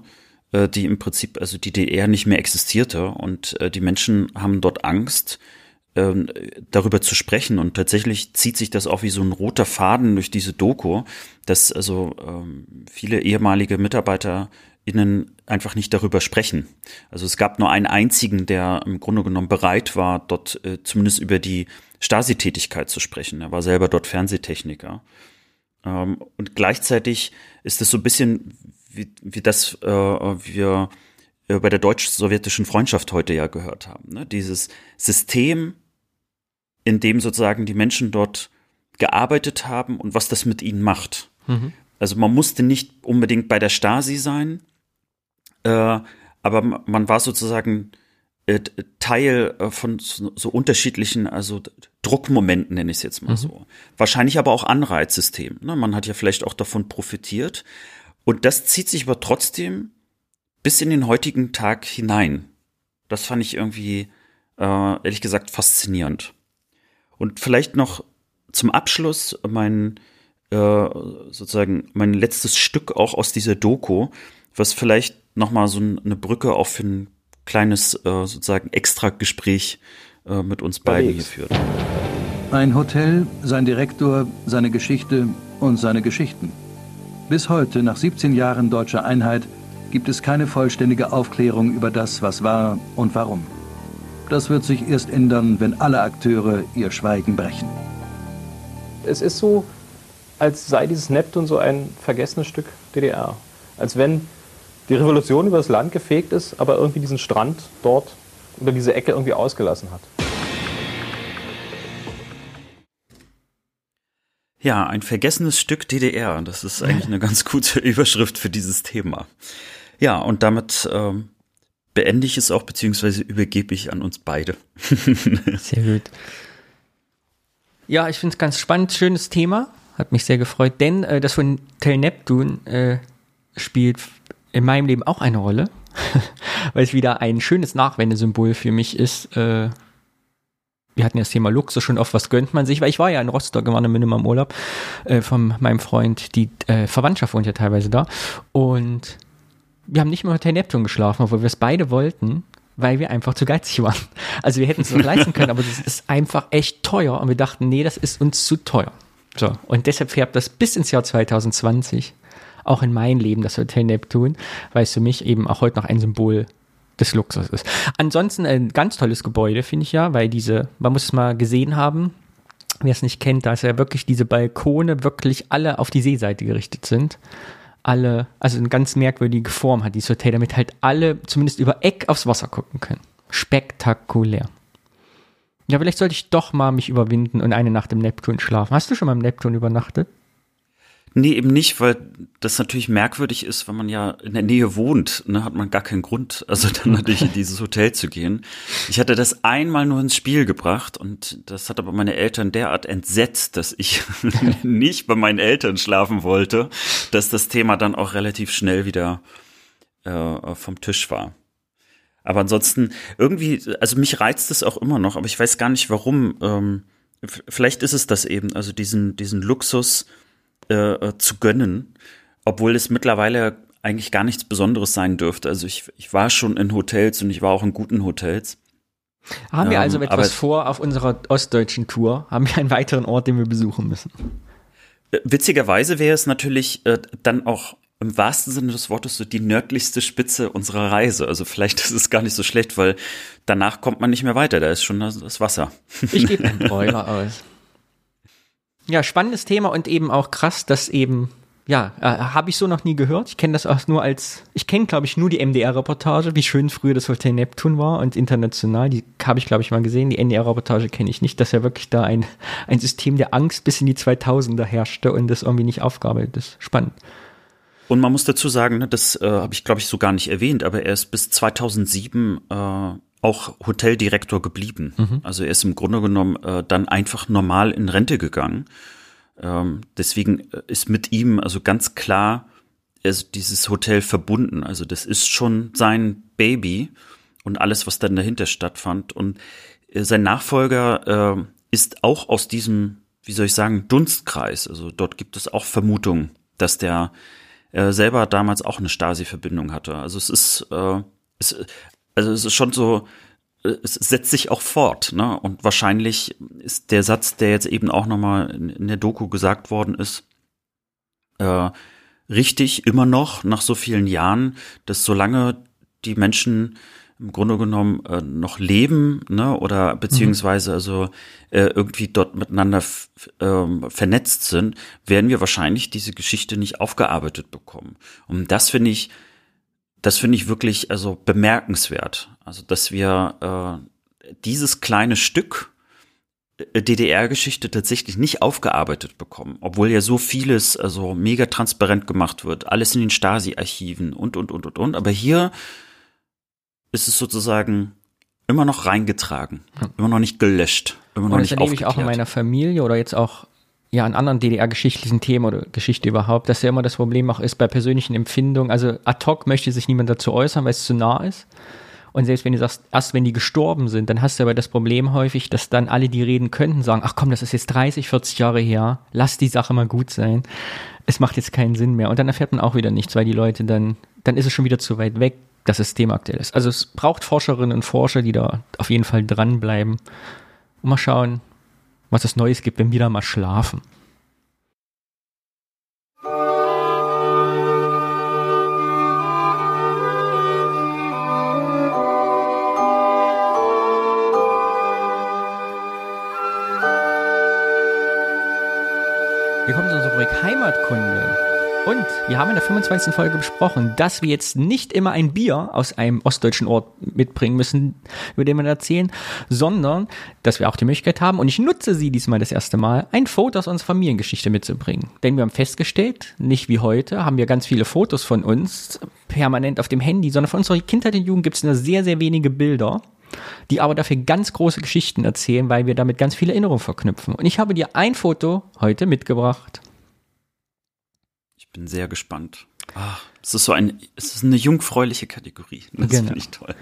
äh, die im Prinzip, also die DDR nicht mehr existierte und äh, die Menschen haben dort Angst, ähm, darüber zu sprechen. Und tatsächlich zieht sich das auch wie so ein roter Faden durch diese Doku, dass also ähm, viele ehemalige MitarbeiterInnen einfach nicht darüber sprechen. Also es gab nur einen einzigen, der im Grunde genommen bereit war, dort äh, zumindest über die Stasi-Tätigkeit zu sprechen. Er war selber dort Fernsehtechniker. Ähm, und gleichzeitig ist es so ein bisschen wie, wie das äh, wir äh, bei der deutsch-sowjetischen Freundschaft heute ja gehört haben. Ne? Dieses System in dem sozusagen die Menschen dort gearbeitet haben und was das mit ihnen macht. Mhm. Also man musste nicht unbedingt bei der Stasi sein, äh, aber man war sozusagen äh, Teil äh, von so, so, unterschiedlichen, also Druckmomenten nenne ich es jetzt mal mhm. so. Wahrscheinlich aber auch Anreizsystem. Ne? Man hat ja vielleicht auch davon profitiert. Und das zieht sich aber trotzdem bis in den heutigen Tag hinein. Das fand ich irgendwie, äh, ehrlich gesagt, faszinierend. Und vielleicht noch zum Abschluss mein äh, sozusagen mein letztes Stück auch aus dieser Doku, was vielleicht noch mal so eine Brücke auch für ein kleines äh, sozusagen Extra-Gespräch äh, mit uns beiden hier führt. Ein Hotel, sein Direktor, seine Geschichte und seine Geschichten. Bis heute, nach 17 Jahren deutscher Einheit, gibt es keine vollständige Aufklärung über das, was war und warum. Das wird sich erst ändern, wenn alle Akteure ihr Schweigen brechen. Es ist so, als sei dieses Neptun so ein vergessenes Stück DDR. Als wenn die Revolution über das Land gefegt ist, aber irgendwie diesen Strand dort oder diese Ecke irgendwie ausgelassen hat. Ja, ein vergessenes Stück DDR. Das ist eigentlich eine ganz gute *laughs* Überschrift für dieses Thema. Ja, und damit ähm, beende ich es auch, beziehungsweise übergebe ich an uns beide. *laughs* sehr gut. Ja, ich finde es ganz spannend, schönes Thema. Hat mich sehr gefreut, denn äh, das von Tel Neptun äh, spielt in meinem Leben auch eine Rolle, *laughs* weil es wieder ein schönes Nachwendesymbol für mich ist. Äh, wir hatten ja das Thema Luxus schon oft, was gönnt man sich, weil ich war ja in Rostock, war eine Minimum Urlaub äh, von meinem Freund, die äh, Verwandtschaft wohnt ja teilweise da und wir haben nicht mehr Hotel Neptun geschlafen, obwohl wir es beide wollten, weil wir einfach zu geizig waren. *laughs* Also wir hätten es noch leisten können, aber das ist einfach echt teuer und wir dachten, nee, das ist uns zu teuer. So, und deshalb färbt das bis ins Jahr 2020 auch in mein Leben das Hotel Neptun, weil es für mich eben auch heute noch ein Symbol des Luxus ist. Ansonsten ein ganz tolles Gebäude, finde ich ja, weil diese, man muss es mal gesehen haben, wer es nicht kennt, da ist ja wirklich diese Balkone wirklich alle auf die Seeseite gerichtet sind alle, also eine ganz merkwürdige Form hat dieses Hotel, damit halt alle zumindest über Eck aufs Wasser gucken können. Spektakulär. Ja, vielleicht sollte ich doch mal mich überwinden und eine Nacht im Neptun schlafen. Hast du schon mal im Neptun übernachtet? Nee, eben nicht, weil das natürlich merkwürdig ist, wenn man ja in der Nähe wohnt, ne, hat man gar keinen Grund, also dann natürlich in dieses Hotel zu gehen. Ich hatte das einmal nur ins Spiel gebracht und das hat aber meine Eltern derart entsetzt, dass ich *laughs* nicht bei meinen Eltern schlafen wollte, dass das Thema dann auch relativ schnell wieder äh, vom Tisch war. Aber ansonsten irgendwie, also mich reizt es auch immer noch, aber ich weiß gar nicht warum. Ähm, vielleicht ist es das eben, also diesen, diesen Luxus, äh, äh, zu gönnen, obwohl es mittlerweile eigentlich gar nichts Besonderes sein dürfte. Also ich, ich war schon in Hotels und ich war auch in guten Hotels. Haben wir also ähm, etwas vor auf unserer ostdeutschen Tour? Haben wir einen weiteren Ort, den wir besuchen müssen? Äh, witzigerweise wäre es natürlich äh, dann auch im wahrsten Sinne des Wortes so die nördlichste Spitze unserer Reise. Also vielleicht *laughs* ist es gar nicht so schlecht, weil danach kommt man nicht mehr weiter. Da ist schon das, Wasser. Ich gebe *laughs* einen Broiler aus. Ja, spannendes Thema und eben auch krass, dass eben, ja, äh, habe ich so noch nie gehört. Ich kenne das auch nur als, ich kenne, glaube ich, nur die MDR-Reportage, wie schön früher das Hotel Neptun war und international. Die habe ich, glaube ich, mal gesehen. Die NDR-Reportage kenne ich nicht, dass ja wirklich da ein, ein System der Angst bis in die 2000er herrschte und das irgendwie nicht aufgearbeitet ist. Spannend. Und man muss dazu sagen, ne, das äh, habe ich, glaube ich, so gar nicht erwähnt, aber er ist bis 2007 äh, auch Hoteldirektor geblieben. Mhm. Also er ist im Grunde genommen äh, dann einfach normal in Rente gegangen. Ähm, deswegen äh, ist mit ihm also ganz klar also dieses Hotel verbunden. Also das ist schon sein Baby und alles, was dann dahinter stattfand. Und äh, sein Nachfolger äh, ist auch aus diesem, wie soll ich sagen, Dunstkreis. Also dort gibt es auch Vermutungen, dass der äh, selber damals auch eine Stasi-Verbindung hatte. Also es ist, äh, es, also es ist schon so, äh, es setzt sich auch fort, ne? Und wahrscheinlich ist der Satz, der jetzt eben auch nochmal in, in der Doku gesagt worden ist, äh, richtig immer noch nach so vielen Jahren, dass solange die Menschen im Grunde genommen äh, noch leben, ne, oder beziehungsweise also äh, irgendwie dort miteinander äh, vernetzt sind, werden wir wahrscheinlich diese Geschichte nicht aufgearbeitet bekommen. Und das finde ich das finde ich wirklich also bemerkenswert. Also, dass wir äh, dieses kleine Stück äh, DDR-Geschichte tatsächlich nicht aufgearbeitet bekommen, obwohl ja so vieles also mega transparent gemacht wird, alles in den Stasi-Archiven und und und und und. Aber hier ist es sozusagen immer noch reingetragen, immer noch nicht gelöscht, immer noch und das nicht erlebe ich auch in meiner Familie oder jetzt auch ja an anderen DDR-geschichtlichen Themen oder Geschichte überhaupt, dass ja immer das Problem auch ist bei persönlichen Empfindungen. Also ad hoc möchte sich niemand dazu äußern, weil es zu nah ist. Und selbst wenn du sagst, erst wenn die gestorben sind, dann hast du aber das Problem häufig, dass dann alle, die reden könnten, sagen, ach komm, das ist jetzt 30, 40 Jahre her, lass die Sache mal gut sein. Es macht jetzt keinen Sinn mehr. Und dann erfährt man auch wieder nichts, weil die Leute dann, dann ist es schon wieder zu weit weg, dass das Thema aktuell ist. Also es braucht Forscherinnen und Forscher, die da auf jeden Fall dranbleiben. Und mal schauen, was es Neues gibt, wenn wir da mal schlafen. Wir kommen zu unserer Rubrik Heimatkunde. Und wir haben in der 25. Folge besprochen, dass wir jetzt nicht immer ein Bier aus einem ostdeutschen Ort mitbringen müssen, über den wir erzählen, sondern dass wir auch die Möglichkeit haben, und ich nutze sie diesmal das erste Mal, ein Foto aus unserer Familiengeschichte mitzubringen. Denn wir haben festgestellt, nicht wie heute, haben wir ganz viele Fotos von uns permanent auf dem Handy, sondern von unserer Kindheit und Jugend gibt es nur sehr, sehr wenige Bilder die aber dafür ganz große Geschichten erzählen, weil wir damit ganz viele Erinnerungen verknüpfen. Und ich habe dir ein Foto heute mitgebracht bin sehr gespannt. Ach, es ist so ein, es ist eine jungfräuliche Kategorie. Das genau. finde ich toll.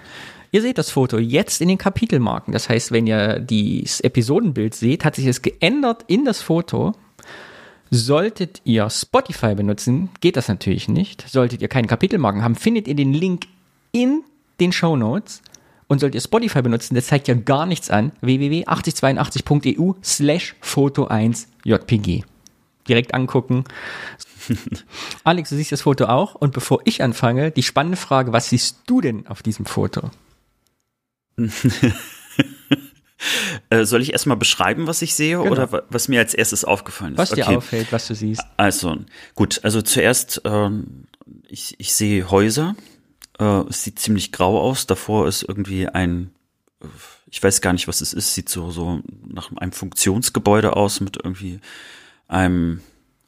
Ihr seht das Foto jetzt in den Kapitelmarken. Das heißt, wenn ihr das Episodenbild seht, hat sich es geändert in das Foto. Solltet ihr Spotify benutzen, geht das natürlich nicht. Solltet ihr keine Kapitelmarken haben, findet ihr den Link in den Show Notes. Und solltet ihr Spotify benutzen, das zeigt ja gar nichts an. www.8082.eu slash Foto 1 JPG. Direkt angucken. *laughs* Alex, du siehst das Foto auch. Und bevor ich anfange, die spannende Frage, was siehst du denn auf diesem Foto? *laughs* Äh, soll ich erstmal beschreiben, was ich sehe genau. oder was mir als erstes aufgefallen ist? Was dir okay. auffällt, was du siehst. Also, gut, also zuerst, ähm, ich, ich sehe Häuser. Äh, es sieht ziemlich grau aus. Davor ist irgendwie ein, ich weiß gar nicht, was es ist, sieht so, so nach einem Funktionsgebäude aus mit irgendwie einem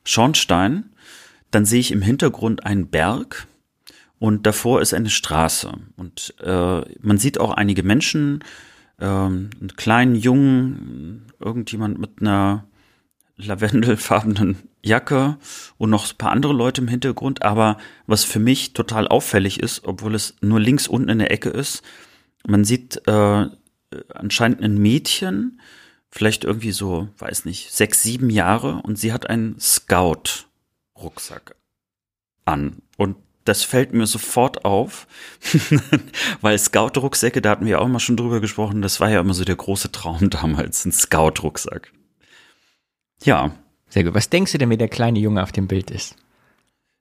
Schornstein. Dann sehe ich im Hintergrund einen Berg und davor ist eine Straße. Und äh, man sieht auch einige Menschen, äh, einen kleinen Jungen, irgendjemand mit einer lavendelfarbenen Jacke und noch ein paar andere Leute im Hintergrund. Aber was für mich total auffällig ist, obwohl es nur links unten in der Ecke ist, man sieht äh, anscheinend ein Mädchen, vielleicht irgendwie so, weiß nicht, sechs, sieben Jahre und sie hat einen Scout-Rucksack an. Und das fällt mir sofort auf, *laughs* weil Scout-Rucksäcke, da hatten wir auch mal schon drüber gesprochen, das war ja immer so der große Traum *laughs* damals, ein Scout-Rucksack. Ja. Sehr gut. Was denkst du denn, wie der kleine Junge auf dem Bild ist?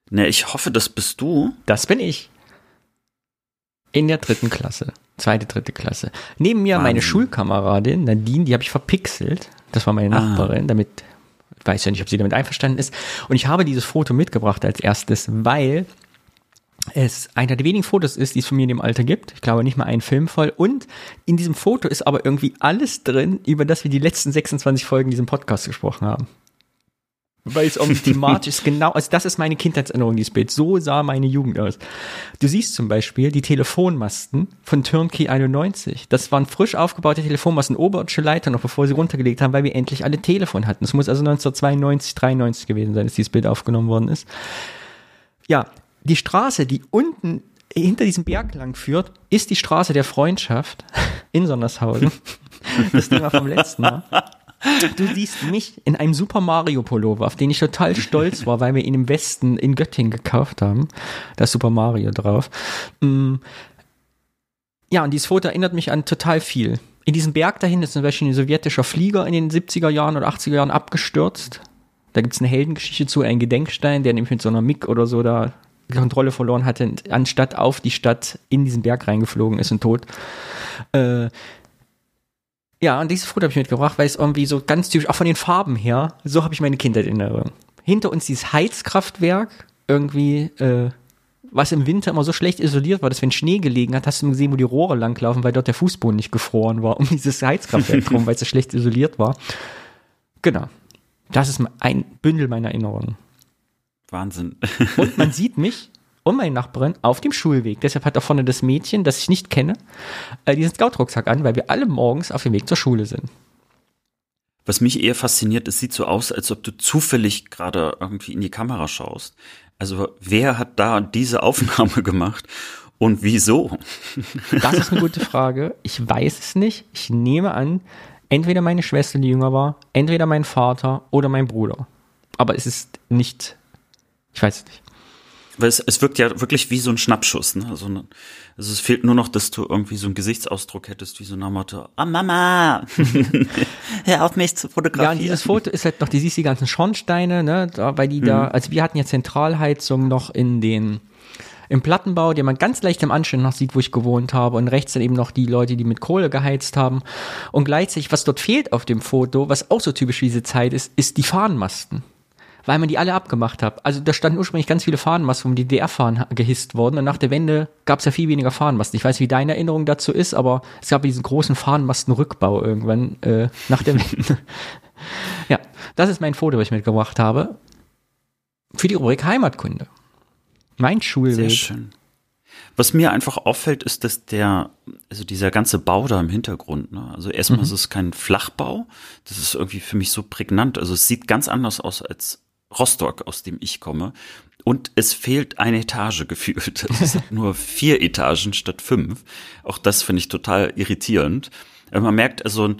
Ne, ich hoffe, das bist du. Das bin ich. In der dritten Klasse. Zweite, dritte Klasse. Neben mir Wahnsinn. meine Schulkameradin Nadine, die habe ich verpixelt. Das war meine ah. Nachbarin, damit, weiß ja nicht, ob sie damit einverstanden ist. Und ich habe dieses Foto mitgebracht als erstes, weil es einer der wenigen Fotos ist, die es von mir in dem Alter gibt. Ich glaube nicht mal ein Film voll. Und in diesem Foto ist aber irgendwie alles drin, über das wir die letzten 26 Folgen diesem Podcast gesprochen haben. Weil es um *laughs* thematisch genau, also das ist meine Kindheitserinnerung, dieses Bild. So sah meine Jugend aus. Du siehst zum Beispiel die Telefonmasten von Turnkey 91. Das waren frisch aufgebaute Telefonmasten, oberirdische Leiter noch bevor sie runtergelegt haben, weil wir endlich alle Telefon hatten. Es muss also 1992, 93 gewesen sein, dass dieses Bild aufgenommen worden ist. Ja, die Straße, die unten hinter diesem Berg lang führt, ist die Straße der Freundschaft in Sondershausen. *laughs* Das Thema vom letzten Mal. Du siehst mich in einem Super Mario Pullover, auf den ich total stolz war, weil wir ihn im Westen in Göttingen gekauft haben. Da ist Super Mario drauf. Mm. Ja, und dieses Foto erinnert mich an total viel. In diesem Berg dahin ist zum Beispiel ein sowjetischer Flieger in den 70er Jahren oder 80er Jahren abgestürzt. Da gibt es eine Heldengeschichte zu, einen Gedenkstein, der nämlich mit so einer MIG oder so da Kontrolle verloren hatte, anstatt auf die Stadt in diesen Berg reingeflogen ist und tot. Äh, ja, und dieses Foto habe ich mitgebracht, weil es irgendwie so ganz typisch, auch von den Farben her, so habe ich meine Kindheit in Erinnerung. Hinter uns dieses Heizkraftwerk, irgendwie, äh, was im Winter immer so schlecht isoliert war, dass wenn Schnee gelegen hat, hast du gesehen, wo die Rohre langlaufen, weil dort der Fußboden nicht gefroren war, *laughs* um dieses Heizkraftwerk drum, weil es so *laughs* schlecht isoliert war. Genau. Das ist ein Bündel meiner Erinnerungen. Wahnsinn. und man sieht mich und meine Nachbarin auf dem Schulweg. Deshalb hat da vorne das Mädchen, das ich nicht kenne, äh, diesen Scout-Rucksack an, weil wir alle morgens auf dem Weg zur Schule sind. Was mich eher fasziniert, es sieht so aus, als ob du zufällig gerade irgendwie in die Kamera schaust. Also wer hat da diese Aufnahme *laughs* gemacht und wieso? *laughs* Das ist eine gute Frage. Ich weiß es nicht. Ich nehme an, entweder meine Schwester, die jünger war, entweder mein Vater oder mein Bruder. Aber es ist nicht ich weiß es nicht. Weil es, es wirkt ja wirklich wie so ein Schnappschuss. Ne? Also, ne, also es fehlt nur noch, dass du irgendwie so einen Gesichtsausdruck hättest, wie so eine Motto, ah Mama, *laughs* hör auf mich zu fotografieren. Ja, und dieses Foto ist halt noch, die siehst die ganzen Schornsteine, ne, da, weil die mhm. da, also wir hatten ja Zentralheizung noch in den, im Plattenbau, den man ganz leicht im Anschnitt noch sieht, wo ich gewohnt habe. Und rechts dann eben noch die Leute, die mit Kohle geheizt haben. Und gleichzeitig, was dort fehlt auf dem Foto, was auch so typisch für diese Zeit ist, ist die Fahnenmasten weil man die alle abgemacht hat. Also da standen ursprünglich ganz viele Fahnenmasten, um die DDR-Fahnen gehisst worden. Und nach der Wende gab es ja viel weniger Fahnenmasten. Ich weiß, wie deine Erinnerung dazu ist, aber es gab diesen großen Fahnenmastenrückbau irgendwann äh, nach der Wende. *laughs* ja, das ist mein Foto, was ich mitgebracht habe. Für die Rubrik Heimatkunde. Mein Schulweg. Sehr schön. Was mir einfach auffällt, ist, dass der, also dieser ganze Bau da im Hintergrund, ne? also erstmal mhm. ist es kein Flachbau, das ist irgendwie für mich so prägnant. Also es sieht ganz anders aus als Rostock, aus dem ich komme. Und es fehlt eine Etage gefühlt. *laughs* Es sind nur vier Etagen statt fünf. Auch das finde ich total irritierend. Aber man merkt also,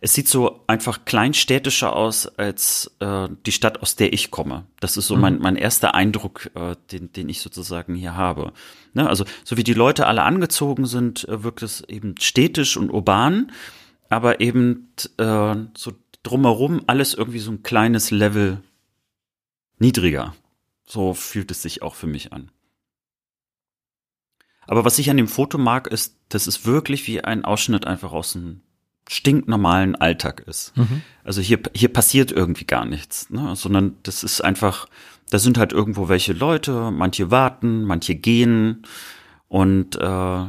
es sieht so einfach kleinstädtischer aus als äh, die Stadt, aus der ich komme. Das ist so mein, mhm. mein erster Eindruck, äh, den, den ich sozusagen hier habe. Ne? Also so wie die Leute alle angezogen sind, äh, wirkt es eben städtisch und urban, aber eben äh, so drumherum alles irgendwie so ein kleines Level niedriger. So fühlt es sich auch für mich an. Aber was ich an dem Foto mag, ist, dass es wirklich wie ein Ausschnitt einfach aus einem stinknormalen Alltag ist. Mhm. Also hier, hier passiert irgendwie gar nichts, ne? sondern das ist einfach, da sind halt irgendwo welche Leute, manche warten, manche gehen und äh,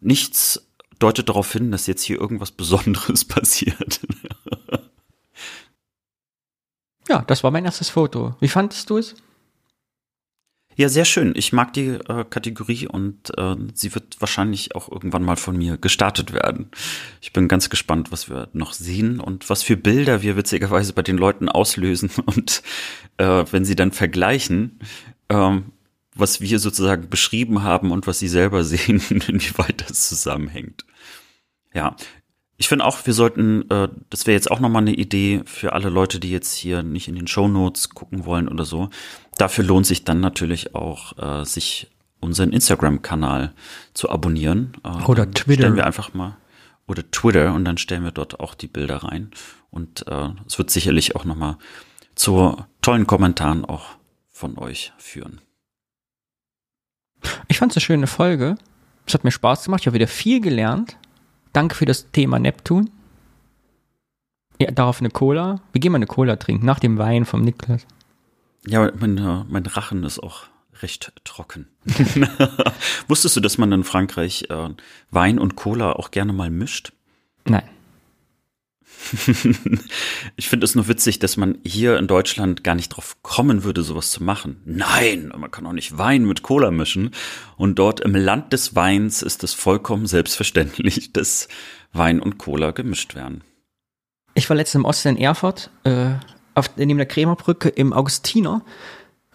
nichts deutet darauf hin, dass jetzt hier irgendwas Besonderes *laughs* passiert. Ja, das war mein erstes Foto. Wie fandest du es? Ja, sehr schön. Ich mag die äh, Kategorie und äh, sie wird wahrscheinlich auch irgendwann mal von mir gestartet werden. Ich bin ganz gespannt, was wir noch sehen und was für Bilder wir witzigerweise bei den Leuten auslösen *laughs* und äh, wenn sie dann vergleichen, ähm, was wir sozusagen beschrieben haben und was sie selber *laughs* sehen, inwieweit das zusammenhängt. Ja, ich finde auch, wir sollten, äh, das wäre jetzt auch nochmal eine Idee für alle Leute, die jetzt hier nicht in den Show Notes gucken wollen oder so. Dafür lohnt sich dann natürlich auch, äh, sich unseren Instagram-Kanal zu abonnieren. Äh, oder Twitter. Stellen wir einfach mal oder Twitter und dann stellen wir dort auch die Bilder rein. Und äh, es wird sicherlich auch nochmal zu tollen Kommentaren auch von euch führen. Ich fand es eine schöne Folge. Es hat mir Spaß gemacht. Ich habe wieder viel gelernt. Danke für das Thema Neptun. Ja, darauf eine Cola. Wir gehen mal eine Cola trinken, nach dem Wein vom Niklas. Ja, mein, äh, mein Rachen ist auch recht trocken. *laughs* Wusstest du, dass man in Frankreich äh, Wein und Cola auch gerne mal mischt? Nein. *laughs* ich finde es nur witzig, dass man hier in Deutschland gar nicht drauf kommen würde, sowas zu machen. Nein, man kann auch nicht Wein mit Cola mischen. Und dort im Land des Weins ist es vollkommen selbstverständlich, *laughs* dass Wein und Cola gemischt werden. Ich war letztens im Osten in Erfurt, äh, auf, neben der Krämerbrücke im Augustiner,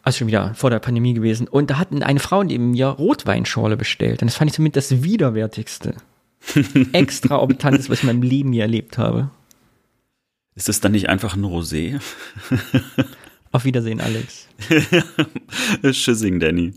also schon wieder vor der Pandemie gewesen, und da hatten eine Frau neben mir Rotweinschorle bestellt. Und das fand ich somit das Widerwärtigste. *laughs* Extraorbitantes, was ich in meinem Leben hier erlebt habe. Ist es dann nicht einfach ein Rosé? Auf Wiedersehen, Alex. *laughs* Tschüssing, Danny.